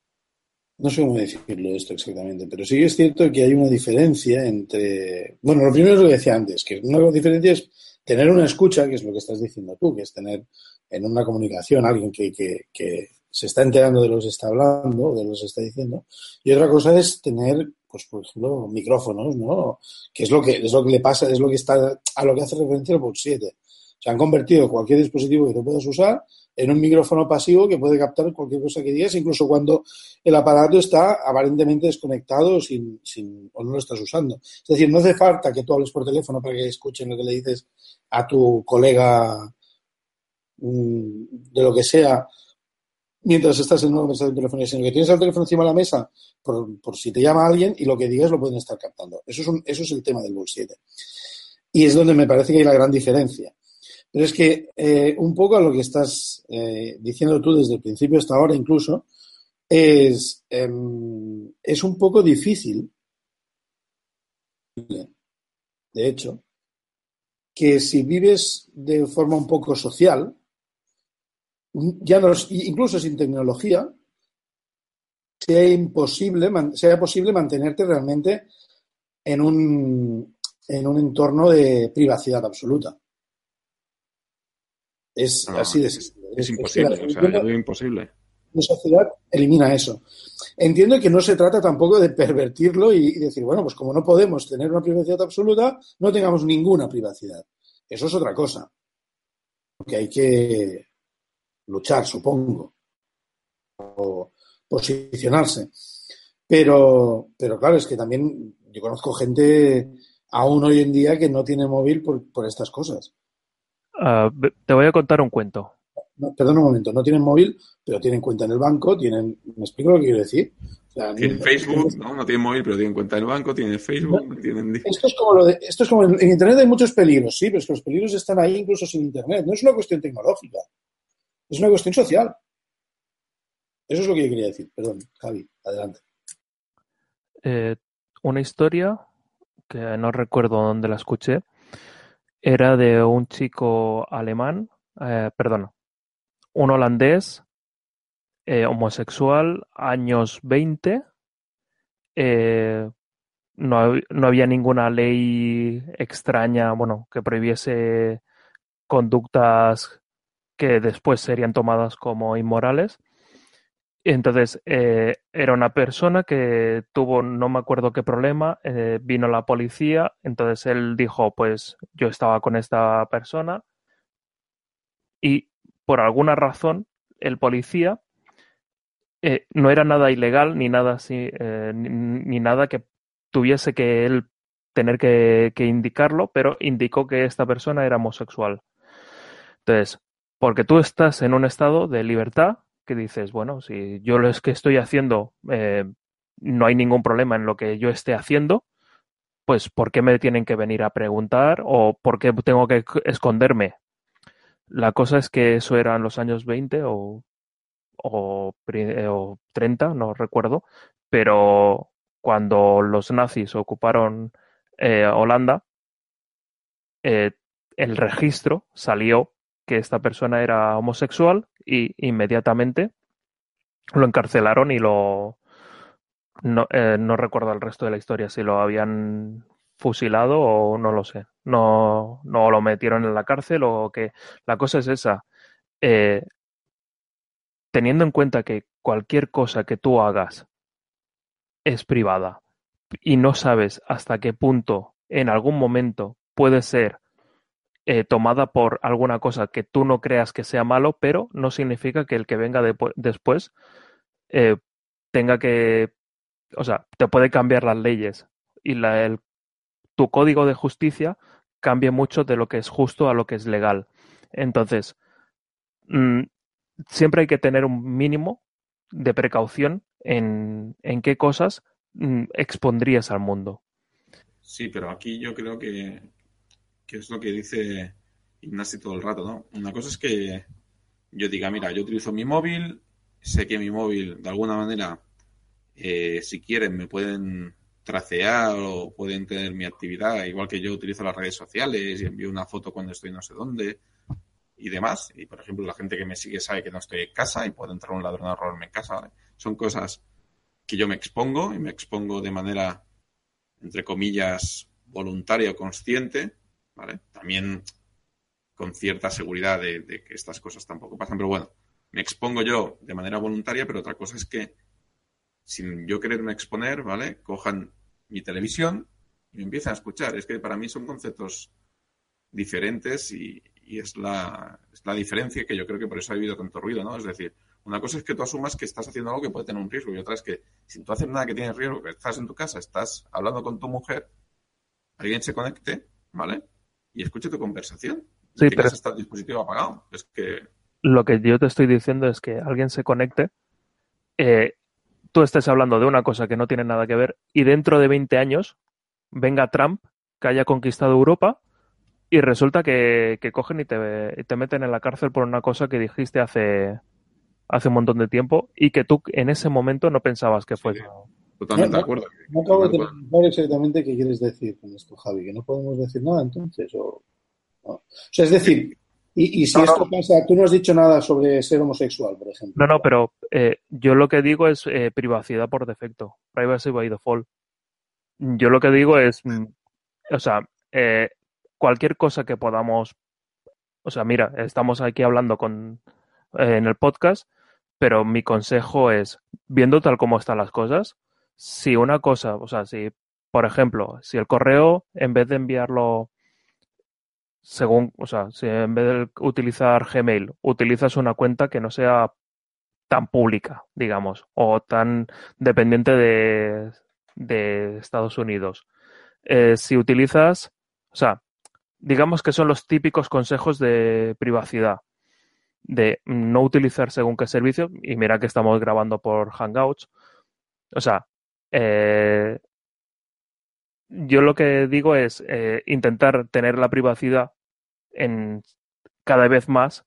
no sé cómo decirlo esto exactamente, pero sí es cierto que hay una diferencia entre. Bueno, lo primero es lo que decía antes, que una diferencia es tener una escucha, que es lo que estás diciendo tú, que es tener en una comunicación alguien que, que, que se está enterando de lo que se está hablando, de lo que se está diciendo, y otra cosa es tener, pues por ejemplo, micrófonos, ¿no? Que es lo que, es lo que le pasa, es lo que está, a lo que hace referencia el Box 7. Se han convertido cualquier dispositivo que tú puedas usar en un micrófono pasivo que puede captar cualquier cosa que digas, incluso cuando el aparato está aparentemente desconectado sin, sin, o no lo estás usando. Es decir, no hace falta que tú hables por teléfono para que escuchen lo que le dices a tu colega mmm, de lo que sea mientras estás en una conversación telefónica, sino que tienes el teléfono encima de la mesa por, por, si te llama alguien y lo que digas lo pueden estar captando. Eso es, un, eso es el tema del Bull 7. Y es donde me parece que hay la gran diferencia. Pero es que eh, un poco a lo que estás eh, diciendo tú desde el principio hasta ahora incluso, es, eh, es un poco difícil, de hecho, que si vives de forma un poco social, ya no, incluso sin tecnología, sea imposible, sea posible mantenerte realmente en un, en un entorno de privacidad absoluta. Es no, así de es, es, imposible, es, o sea, imposible. La sociedad elimina eso. Entiendo que no se trata tampoco de pervertirlo y, y, decir, bueno, pues como no podemos tener una privacidad absoluta, no tengamos ninguna privacidad. Eso es otra cosa. Que hay que luchar, supongo, o posicionarse. Pero, pero claro, es que también yo conozco gente aún hoy en día que no tiene móvil por, por estas cosas. Uh, te voy a contar un cuento. No, perdón un momento, no tienen móvil, pero tienen cuenta en el banco, tienen, ¿me explico lo que quiero decir? O sea, Tienen Facebook, ¿no? No tienen móvil, pero tienen cuenta del banco, tienen Facebook, tienen... Esto es como lo de, esto es como en, en Internet hay muchos peligros, sí, pero es que los peligros están ahí incluso sin Internet. No es una cuestión tecnológica, es una cuestión social. Eso es lo que yo quería decir. Perdón, Javi, adelante. Eh, una historia que no recuerdo dónde la escuché, era de un chico alemán, eh, perdón, un holandés eh, homosexual, años 20. eh, no, no había ninguna ley extraña, bueno, que prohibiese conductas que después serían tomadas como inmorales. Entonces, eh, era una persona que tuvo, no me acuerdo qué problema, eh, vino la policía, entonces él dijo, pues yo estaba con esta persona y por alguna razón el policía eh, no era nada ilegal ni nada así, ni, ni nada que tuviese que él tener que, que indicarlo, pero indicó que esta persona era homosexual. Entonces, porque tú estás en un estado de libertad que dices, bueno, si yo lo que estoy haciendo, eh, no hay ningún problema en lo que yo esté haciendo, pues ¿por qué me tienen que venir a preguntar o por qué tengo que esconderme? La cosa es que eso era en los años 20 o, o 30, no recuerdo, pero cuando los nazis ocuparon eh, Holanda, eh, el registro salió que esta persona era homosexual y inmediatamente lo encarcelaron y lo no, eh, no recuerdo el resto de la historia si lo habían fusilado o no lo sé. No no lo metieron en la cárcel o que la cosa es esa eh, teniendo en cuenta que cualquier cosa que tú hagas es privada y no sabes hasta qué punto en algún momento puede ser eh, tomada por alguna cosa que tú no creas que sea malo, pero no significa que el que venga después eh, tenga que, o sea, te puede cambiar las leyes y la, el, tu código de justicia cambie mucho de lo que es justo a lo que es legal. Entonces, mm, siempre hay que tener un mínimo de precaución en, en qué cosas mm, expondrías al mundo. Sí, pero aquí yo creo que, que es lo que dice Ignasi todo el rato, ¿no? Una cosa es que yo diga, mira, yo utilizo mi móvil, sé que mi móvil, de alguna manera, eh, si quieren, me pueden tracear o pueden tener mi actividad, igual que yo utilizo las redes sociales y envío una foto cuando estoy no sé dónde y demás. Y, por ejemplo, la gente que me sigue sabe que no estoy en casa y puede entrar un ladrón a robarme en casa. Son cosas que yo me expongo y me expongo de manera, entre comillas, voluntaria o consciente, ¿vale? También con cierta seguridad de, que estas cosas tampoco pasan, pero bueno, me expongo yo de manera voluntaria, pero otra cosa es que sin yo quererme exponer, ¿vale? Cojan mi televisión y me empiezan a escuchar. Es que para mí son conceptos diferentes y, y es, la, la diferencia que yo creo que por eso ha habido tanto ruido, ¿no? Es decir, una cosa es que tú asumas que estás haciendo algo que puede tener un riesgo y otra es que si tú haces nada que tiene riesgo, que estás en tu casa, estás hablando con tu mujer, alguien se conecte, ¿vale? Y escuche tu conversación. Sí, pero- hasta el dispositivo apagado. Es que Lo que yo te estoy diciendo es que alguien se conecte, eh, tú estés hablando de una cosa que no tiene nada que ver y dentro de 20 años venga Trump, que haya conquistado Europa y resulta que, que cogen y te, y te meten en la cárcel por una cosa que dijiste hace, hace un montón de tiempo y que tú en ese momento no pensabas que fuese. Totalmente No, de acuerdo. No acabo de claro exactamente qué quieres decir con esto, Javi, que no podemos decir nada entonces. O, no. o sea, es decir, y, y si No, esto pasa, tú no has dicho nada sobre ser homosexual, por ejemplo. No, no, pero eh, yo lo que digo es eh, privacidad por defecto, privacy by default. Yo lo que digo es, mm, o sea, eh, cualquier cosa que podamos, o sea, mira, estamos aquí hablando con eh, en el podcast, pero mi consejo es, viendo tal como están las cosas, si una cosa, o sea, si, por ejemplo, si el correo, en vez de enviarlo según, o sea, si en vez de utilizar Gmail, utilizas una cuenta que no sea tan pública, digamos, o tan dependiente de, de Estados Unidos. Eh, si utilizas, o sea, digamos que son los típicos consejos de privacidad, de no utilizar según qué servicio, y mira que estamos grabando por Hangouts, O sea, eh, yo lo que digo es eh, intentar tener la privacidad en cada vez más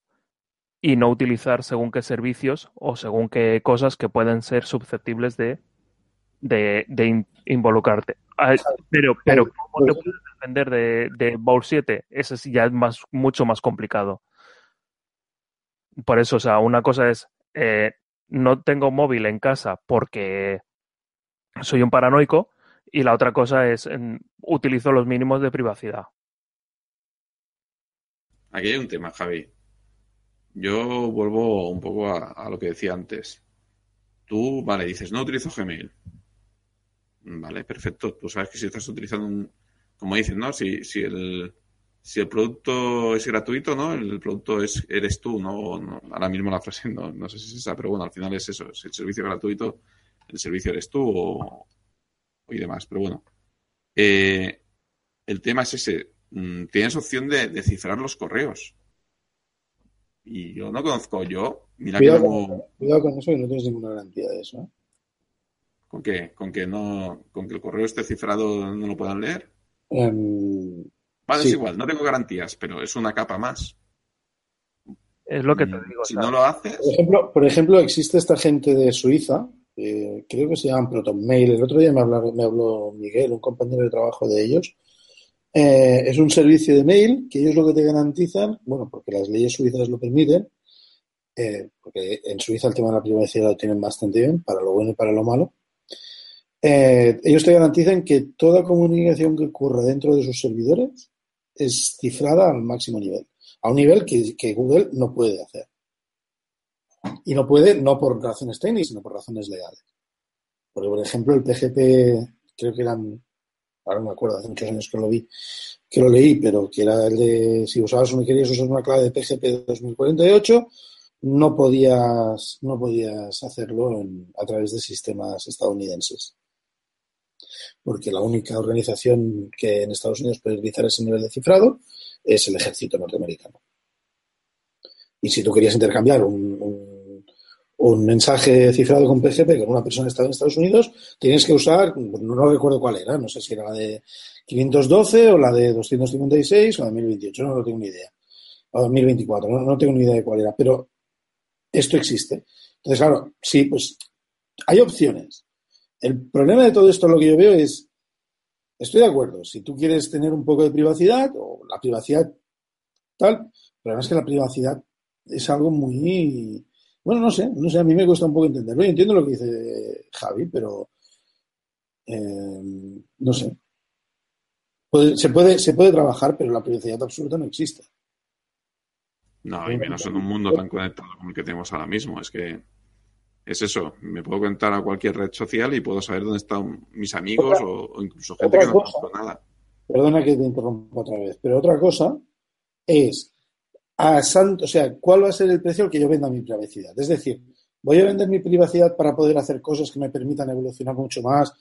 y no utilizar según qué servicios o según qué cosas que pueden ser susceptibles de, de, de in- involucrarte. Ah, Pero, pero ¿cómo te puedes defender de, de Bowl 7? Ese sí ya es más, mucho más complicado. Por eso, o sea, una cosa es, eh, no tengo móvil en casa porque soy un paranoico y la otra cosa es, utilizo los mínimos de privacidad. Aquí hay un tema, Javi. Yo vuelvo un poco a, lo que decía antes. Tú, vale, dices, no utilizo Gmail. Vale, perfecto. Tú sabes que si estás utilizando un, como dicen, ¿no? Si, si el, si el producto es gratuito, ¿no? El producto es, eres tú, ¿no? Ahora mismo la frase no, no sé si es esa, pero bueno, al final es eso. Si el servicio es gratuito, el servicio eres tú o, y demás. Pero bueno. Eh, el tema es ese. Mm, Tienes opción de, de cifrar los correos. Y yo no conozco yo. Mira que Cuidado, no. con, cuidado con eso y no tienes ninguna garantía de eso. ¿eh? ¿Con qué? ¿Con que no, con que el correo esté cifrado no lo puedan leer? Em, Vale, Sí. es igual, no tengo garantías, pero es una capa más. Es lo que te Mm, digo. si no lo haces, por, ejemplo, por ejemplo, existe esta gente de Suiza, eh, creo que se llaman ProtonMail. El otro día me habló, me habló Miguel, un compañero de trabajo de ellos. Eh, es un servicio de mail que ellos lo que te garantizan, bueno, porque las leyes suizas lo permiten, eh, porque en Suiza el tema de la privacidad lo tienen bastante bien, para lo bueno y para lo malo. Eh, ellos te garantizan que toda comunicación que ocurra dentro de sus servidores es cifrada al máximo nivel, a un nivel que, que Google no puede hacer. Y no puede, no por razones técnicas, sino por razones legales. Porque, por ejemplo, el PGP, creo que eran, ahora no me acuerdo, hace muchos años que lo vi, que lo leí, pero que era el de, si usabas una, querías usar una clave de PGP 2048, no podías, no podías hacerlo en- a través de sistemas estadounidenses. Porque la única organización que en Estados Unidos puede utilizar ese nivel de cifrado es el ejército norteamericano. Y si tú querías intercambiar un, un- mensaje cifrado con PGP con una persona que en Estados Unidos, tienes que usar, no, no recuerdo cuál era, no sé si era la de 512 o la de 256 o la de 1028, no, no tengo ni idea. O 2024, no, no tengo ni idea de cuál era, pero esto existe. Entonces, claro, sí, pues hay opciones. El problema de todo esto, lo que yo veo es, estoy de acuerdo, si tú quieres tener un poco de privacidad, o la privacidad tal, problema es que la privacidad es algo muy, bueno, no sé, no sé, a mí me cuesta un poco entenderlo. Yo entiendo lo que dice Javi, pero eh, no sé. Puede- se, puede, se puede trabajar, pero la privacidad absoluta no existe. no, y menos en un mundo tan conectado como el que tenemos ahora mismo. Es que es eso, me puedo conectar a cualquier red social y puedo saber dónde están mis amigos Otra- o, incluso gente que no conozco nada. Perdona que te interrumpa otra vez, pero otra cosa es, a santo, o sea, ¿cuál va a ser el precio al que yo venda mi privacidad? Es decir, voy a vender mi privacidad para poder hacer cosas que me permitan evolucionar mucho más,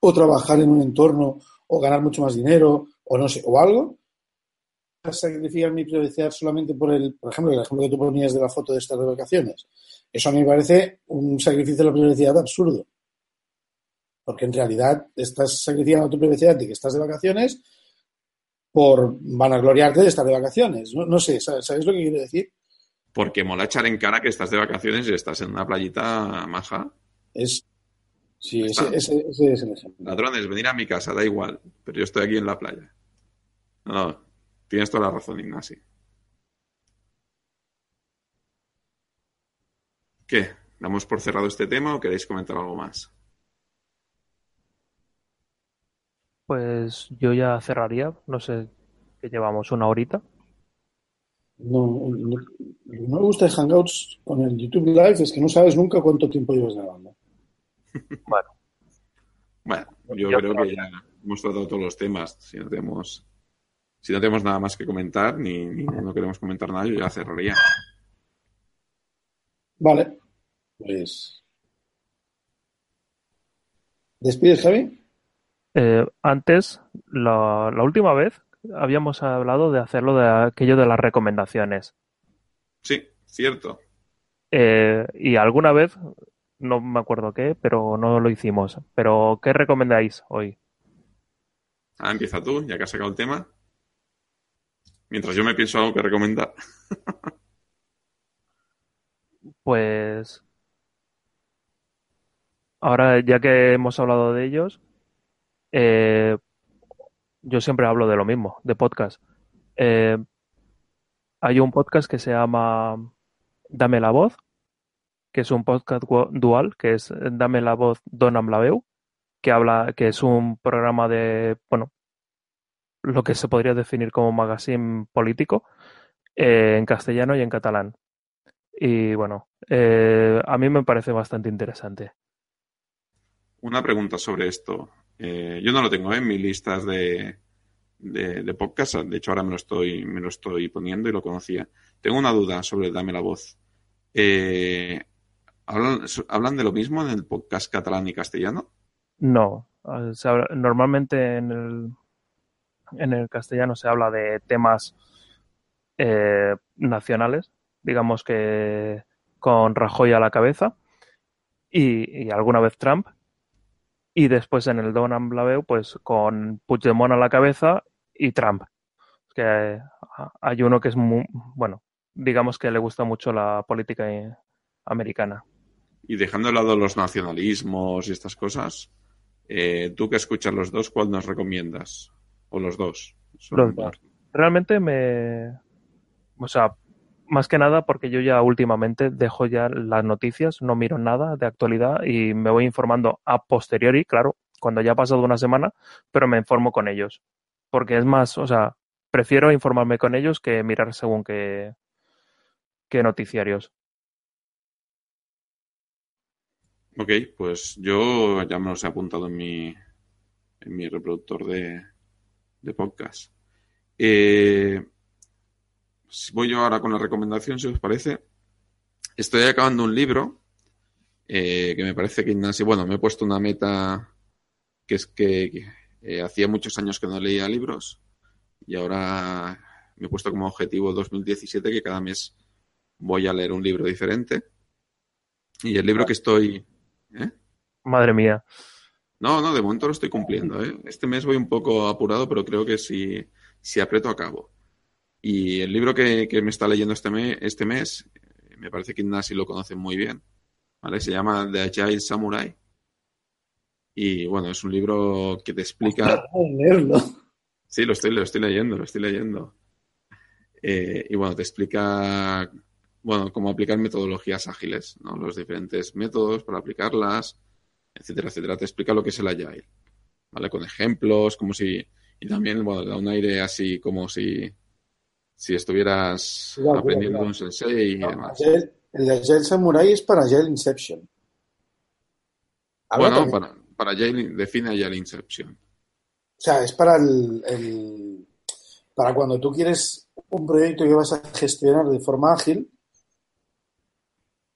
o trabajar en un entorno, o ganar mucho más dinero, o no sé, o algo. Sacrificar mi privacidad solamente por el, por ejemplo, el ejemplo que tú ponías de la foto de estas de vacaciones. Eso a mí me parece un sacrificio de la privacidad absurdo. Porque en realidad estás sacrificando tu privacidad de que estás de vacaciones por vanagloriarte de estar de vacaciones. No, no sé, ¿sabes, sabes lo que quiero decir? Porque mola echar en cara que estás de vacaciones y estás en una playita maja. Es, sí, ese, ese, ese es el ejemplo. Ladrones, venir a mi casa, da igual, pero yo estoy aquí en la playa. No, no, tienes toda la razón, Ignasi. ¿Qué? ¿Damos por cerrado este tema o queréis comentar algo más? Pues yo ya cerraría, no sé, que llevamos una horita. No, no, no me gusta de Hangouts con el YouTube Live es que no sabes nunca cuánto tiempo llevas grabando. Bueno, Bueno, yo Yo creo creo que ya hemos tratado todos los temas. Si no tenemos, si no tenemos nada más que comentar, ni, ni no queremos comentar nada, yo ya cerraría. Vale, pues. ¿Despides, Javi? Eh, antes, la, la última vez habíamos hablado de hacerlo de aquello de las recomendaciones. Sí, cierto. Eh, y alguna vez no me acuerdo qué, pero no lo hicimos. Pero, ¿qué recomendáis hoy? Ah, empieza tú, ya que has sacado el tema. Mientras yo me pienso algo que recomendar. Pues ahora ya que hemos hablado de ellos, eh, yo siempre hablo de lo mismo, de podcast. Eh, hay un podcast que se llama Dame la voz, que es un podcast dual, que es Dame la voz Donam la veu, que habla, que es un programa de, bueno, lo que se podría definir como magazine político, eh, en castellano y en catalán. Y bueno, eh, a mí me parece bastante interesante. Una pregunta sobre esto. Eh, yo no lo tengo en mis listas de, de, podcast. De hecho, ahora me lo estoy, me lo estoy poniendo y lo conocía. Tengo una duda sobre Dame la voz. Eh, ¿hablan, de lo mismo en el podcast catalán y castellano? No. normalmente en el, en el castellano se habla de temas nacionales digamos que con Rajoy a la cabeza y, alguna vez Trump. Y después en el Donald Blaveu, pues con Puigdemont a la cabeza y Trump. Que hay uno que es muy, bueno, digamos que le gusta mucho la política americana. Y dejando de lado los nacionalismos y estas cosas, eh, tú que escuchas los dos, ¿cuál nos recomiendas? ¿O los dos? Los dos. Realmente me... O sea, más que nada porque yo ya últimamente dejo ya las noticias, no miro nada de actualidad y me voy informando a posteriori, claro, cuando ya ha pasado una semana, pero me informo con ellos. Porque es más, o sea, prefiero informarme con ellos que mirar según qué, qué noticiarios. Ok, pues yo ya me los he apuntado en mi, en mi reproductor de, de podcast. Eh, voy yo ahora con la recomendación, si os parece. Estoy acabando un libro eh, que me parece que bueno, me he puesto una meta que es que, eh, hacía muchos años que no leía libros y ahora me he puesto como objetivo 2017 que cada mes voy a leer un libro diferente. Y el libro que estoy... ¿eh? Madre mía. No, no, de momento lo estoy cumpliendo. Este mes voy un poco apurado, pero creo que si, si aprieto acabo. Y el libro que, me está leyendo este, mes, este mes, me parece que Nasi lo conoce muy bien, ¿vale? Se llama The Agile Samurai. Y bueno, es un libro que te explica... leerlo. Sí, lo estoy, lo estoy leyendo, lo estoy leyendo. Eh, y bueno, te explica bueno, cómo aplicar metodologías ágiles, ¿no? Los diferentes métodos para aplicarlas, etcétera, etcétera. Te explica lo que es el Agile, ¿vale? Con ejemplos, como si... Y también, bueno, da un aire así como si si estuvieras aprendiendo un sensei y demás. el de Agile Samurai es para Agile Inception. bueno, para, para Agile, define Agile Inception. O sea, es para el, para cuando tú quieres un proyecto que vas a gestionar de forma ágil,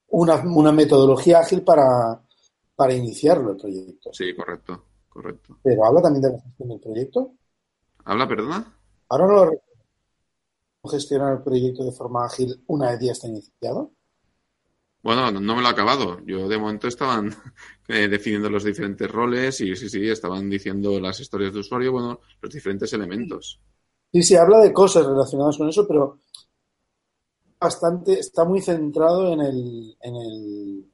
una, una metodología ágil para, para iniciarlo el proyecto. Sí, correcto, correcto. Pero habla también de la gestión del proyecto. ¿Habla, perdona? Ahora no lo gestionar el proyecto de forma ágil una vez ya está iniciado? Bueno, no me lo he acabado. Yo de momento estaban eh, definiendo los diferentes roles y sí, sí, estaban diciendo las historias de usuario, bueno, los diferentes elementos. Sí, sí, habla de cosas relacionadas con eso, pero bastante, está muy centrado en el, en el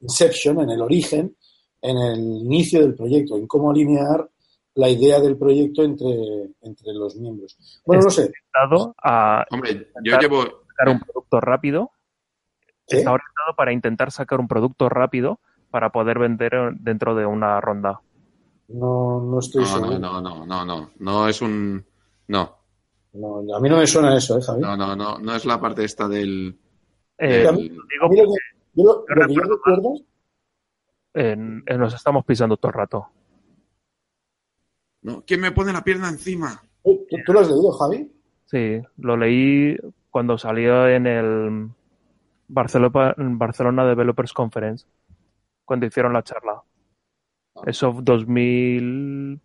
inception, en el origen, en el inicio del proyecto, en cómo alinear la idea del proyecto entre, entre los miembros. Bueno, no sé. A Hombre, yo llevo... Sacar un producto rápido. Está orientado para intentar sacar un producto rápido para poder vender dentro de una ronda. No, no estoy no, seguro. No, no, no, no, no, es un... No. no. A mí no me suena eso, ¿eh, Javi? No, no, no, no es la parte esta del... Eh, digo yo, recuerdo, nos estamos pisando todo el rato. No, ¿quién me pone la pierna encima? ¿Tú, lo has leído, Javi? Sí, lo leí cuando salió en el Barcelona, Barcelona Developers Conference, cuando hicieron la charla. Ah. Eso 2000...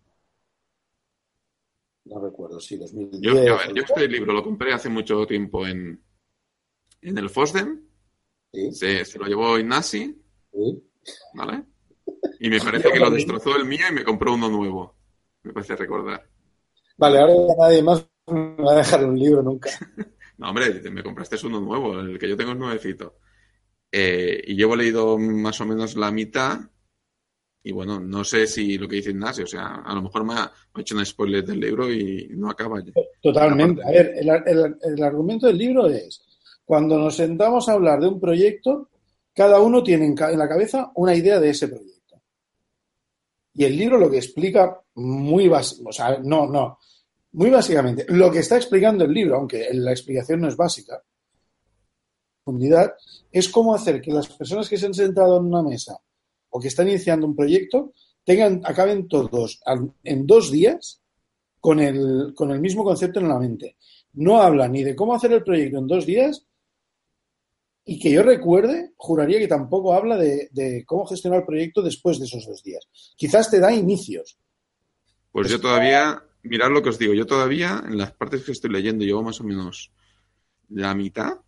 No recuerdo, sí, 2010. Yo, yo, yo este libro lo compré hace mucho tiempo en, en el FOSDEM. ¿Sí? Se, se, lo llevó Ignasi. Sí. ¿Vale? Y me parece que lo destrozó el mío y me compró uno nuevo. Me parece recordar. Vale, ahora ya nadie más me va a dejar un libro nunca. No, hombre, me compraste uno nuevo, el que yo tengo es nuevecito. Eh, y llevo leído más o menos la mitad. Y bueno, no sé si lo que dice Ignacio, o sea, a lo mejor me ha, me ha hecho un spoiler del libro y no acaba ya. Totalmente. A ver, el, el- el argumento del libro es, cuando nos sentamos a hablar de un proyecto, cada uno tiene en la cabeza una idea de ese proyecto. Y el libro lo que explica muy sea, no, no, muy básicamente, lo que está explicando el libro, aunque la explicación no es básica, es cómo hacer que las personas que se han sentado en una mesa o que están iniciando un proyecto tengan, acaben todos en dos días con el, con el mismo concepto en la mente. No habla ni de cómo hacer el proyecto en dos días y que yo recuerde, juraría que tampoco habla de, de cómo gestionar el proyecto después de esos dos días. Quizás te da inicios. Pues yo todavía, mirad lo que os digo, yo todavía, en las partes que estoy leyendo, llevo más o menos la mitad.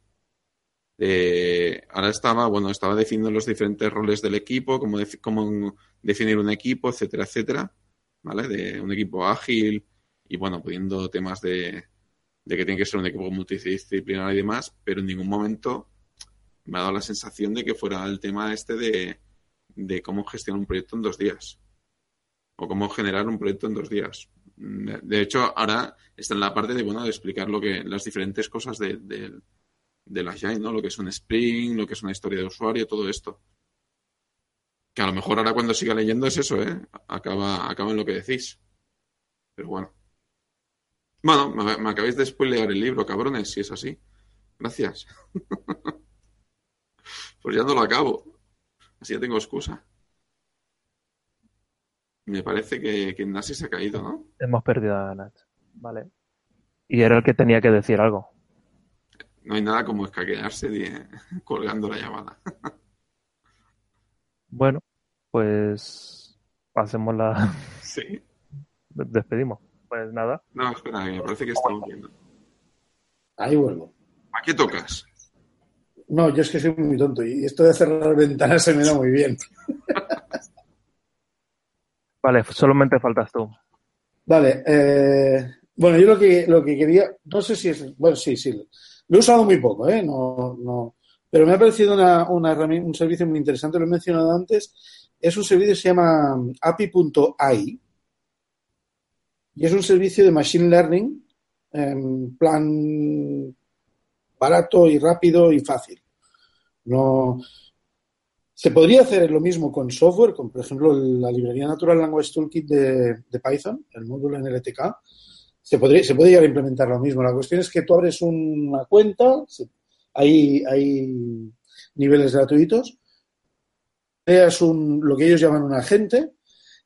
de- ahora estaba, bueno, estaba definiendo los diferentes roles del equipo, cómo, defi- cómo definir un equipo, etcétera, etcétera, ¿vale? De un equipo ágil y, bueno, poniendo temas de, de que tiene que ser un equipo multidisciplinar y demás, pero en ningún momento me ha dado la sensación de que fuera el tema este de, de cómo gestionar un proyecto en dos días o cómo generar un proyecto en dos días. De de hecho, ahora está en la parte de, bueno, de explicar lo que, las diferentes cosas de, de, del Agile, ¿no? Lo que es un Spring, lo que es una historia de usuario, todo esto. Que a lo mejor ahora cuando siga leyendo es eso, ¿eh? Acaba, acaba en lo que decís. Pero bueno. Bueno, me, me acabáis de spoilear el libro, cabrones, si es así. Gracias. pues ya no lo acabo. Así ya tengo excusa. Me parece que, que Nasi se ha caído, ¿no? Hemos perdido a Nach. Vale. Y era el que tenía que decir algo. No hay nada como escaquearse de- colgando la llamada. Bueno, pues hacemos la. Sí. despedimos. Pues nada. No, espera, que me parece que estamos viendo. Ahí vuelvo. ¿A qué tocas? No, yo es que soy muy tonto y esto de cerrar ventanas se me da muy bien. Vale, solamente faltas tú. Vale, eh, bueno, yo lo que, lo que quería, no sé si es, bueno, sí, sí, lo he usado muy poco, ¿eh? No, no, pero me ha parecido una, una un servicio muy interesante, lo he mencionado antes, es un servicio que se llama api.ai y es un servicio de machine learning en plan barato y rápido y fácil. No, se podría hacer lo mismo con software, con por ejemplo la librería Natural Language Toolkit de, Python, el módulo NLTK. Se, podría, se puede llegar a implementar lo mismo. La cuestión es que tú abres una cuenta, hay, hay niveles gratuitos, creas un, lo que ellos llaman un agente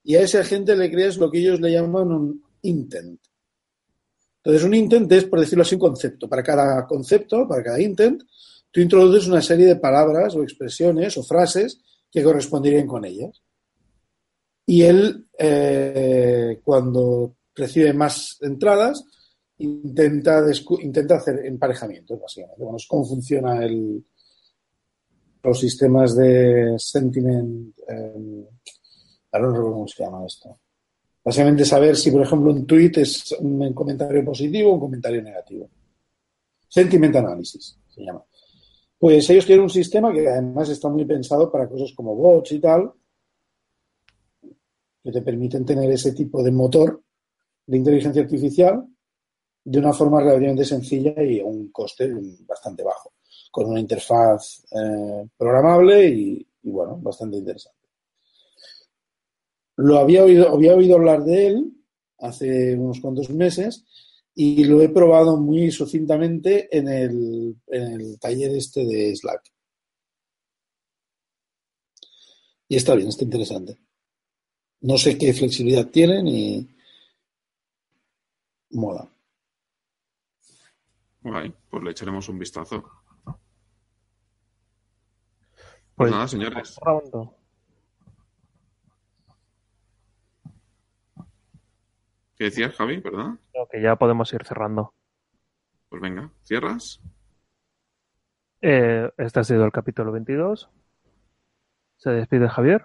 y a ese agente le creas lo que ellos le llaman un intent. Entonces, un intent es, por decirlo así, un concepto. Para cada concepto, para cada intent, tú introduces una serie de palabras o expresiones o frases que corresponderían con ellas. Y él, eh, cuando recibe más entradas, intenta, intenta hacer emparejamientos, básicamente. Bueno, es cómo funciona el, los sistemas de sentiment. eh, ahora no recuerdo cómo se llama esto. Básicamente saber si, por ejemplo, un tweet es un comentario positivo o un comentario negativo. Sentiment analysis se llama. Pues ellos tienen un sistema que además está muy pensado para cosas como bots y tal, que te permiten tener ese tipo de motor de inteligencia artificial de una forma relativamente sencilla y a un coste bastante bajo, con una interfaz eh, programable y, y, bueno, bastante interesante. Lo había oído, había oído hablar de él hace unos cuantos meses y lo he probado muy sucintamente en el, en el taller este de Slack. Y está bien, está interesante. No sé qué flexibilidad tienen y mola. Guay, pues le echaremos un vistazo. Pues, Pues, nada, señores. ¿Qué decías, Javi? ¿Verdad? Creo que ya podemos ir cerrando. Pues venga, ¿cierras? Eh, este ha sido el capítulo 22. Se despide Javier.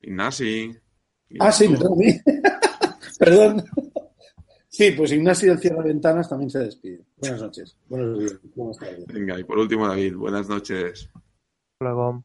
Ignasi. Ah, sí, me mí. Perdón. Sí, pues Ignasi del Cierre de Ventanas también se despide. Buenas noches. Buenos días. Buenas tardes. Venga, y por último, David, buenas noches. Luego.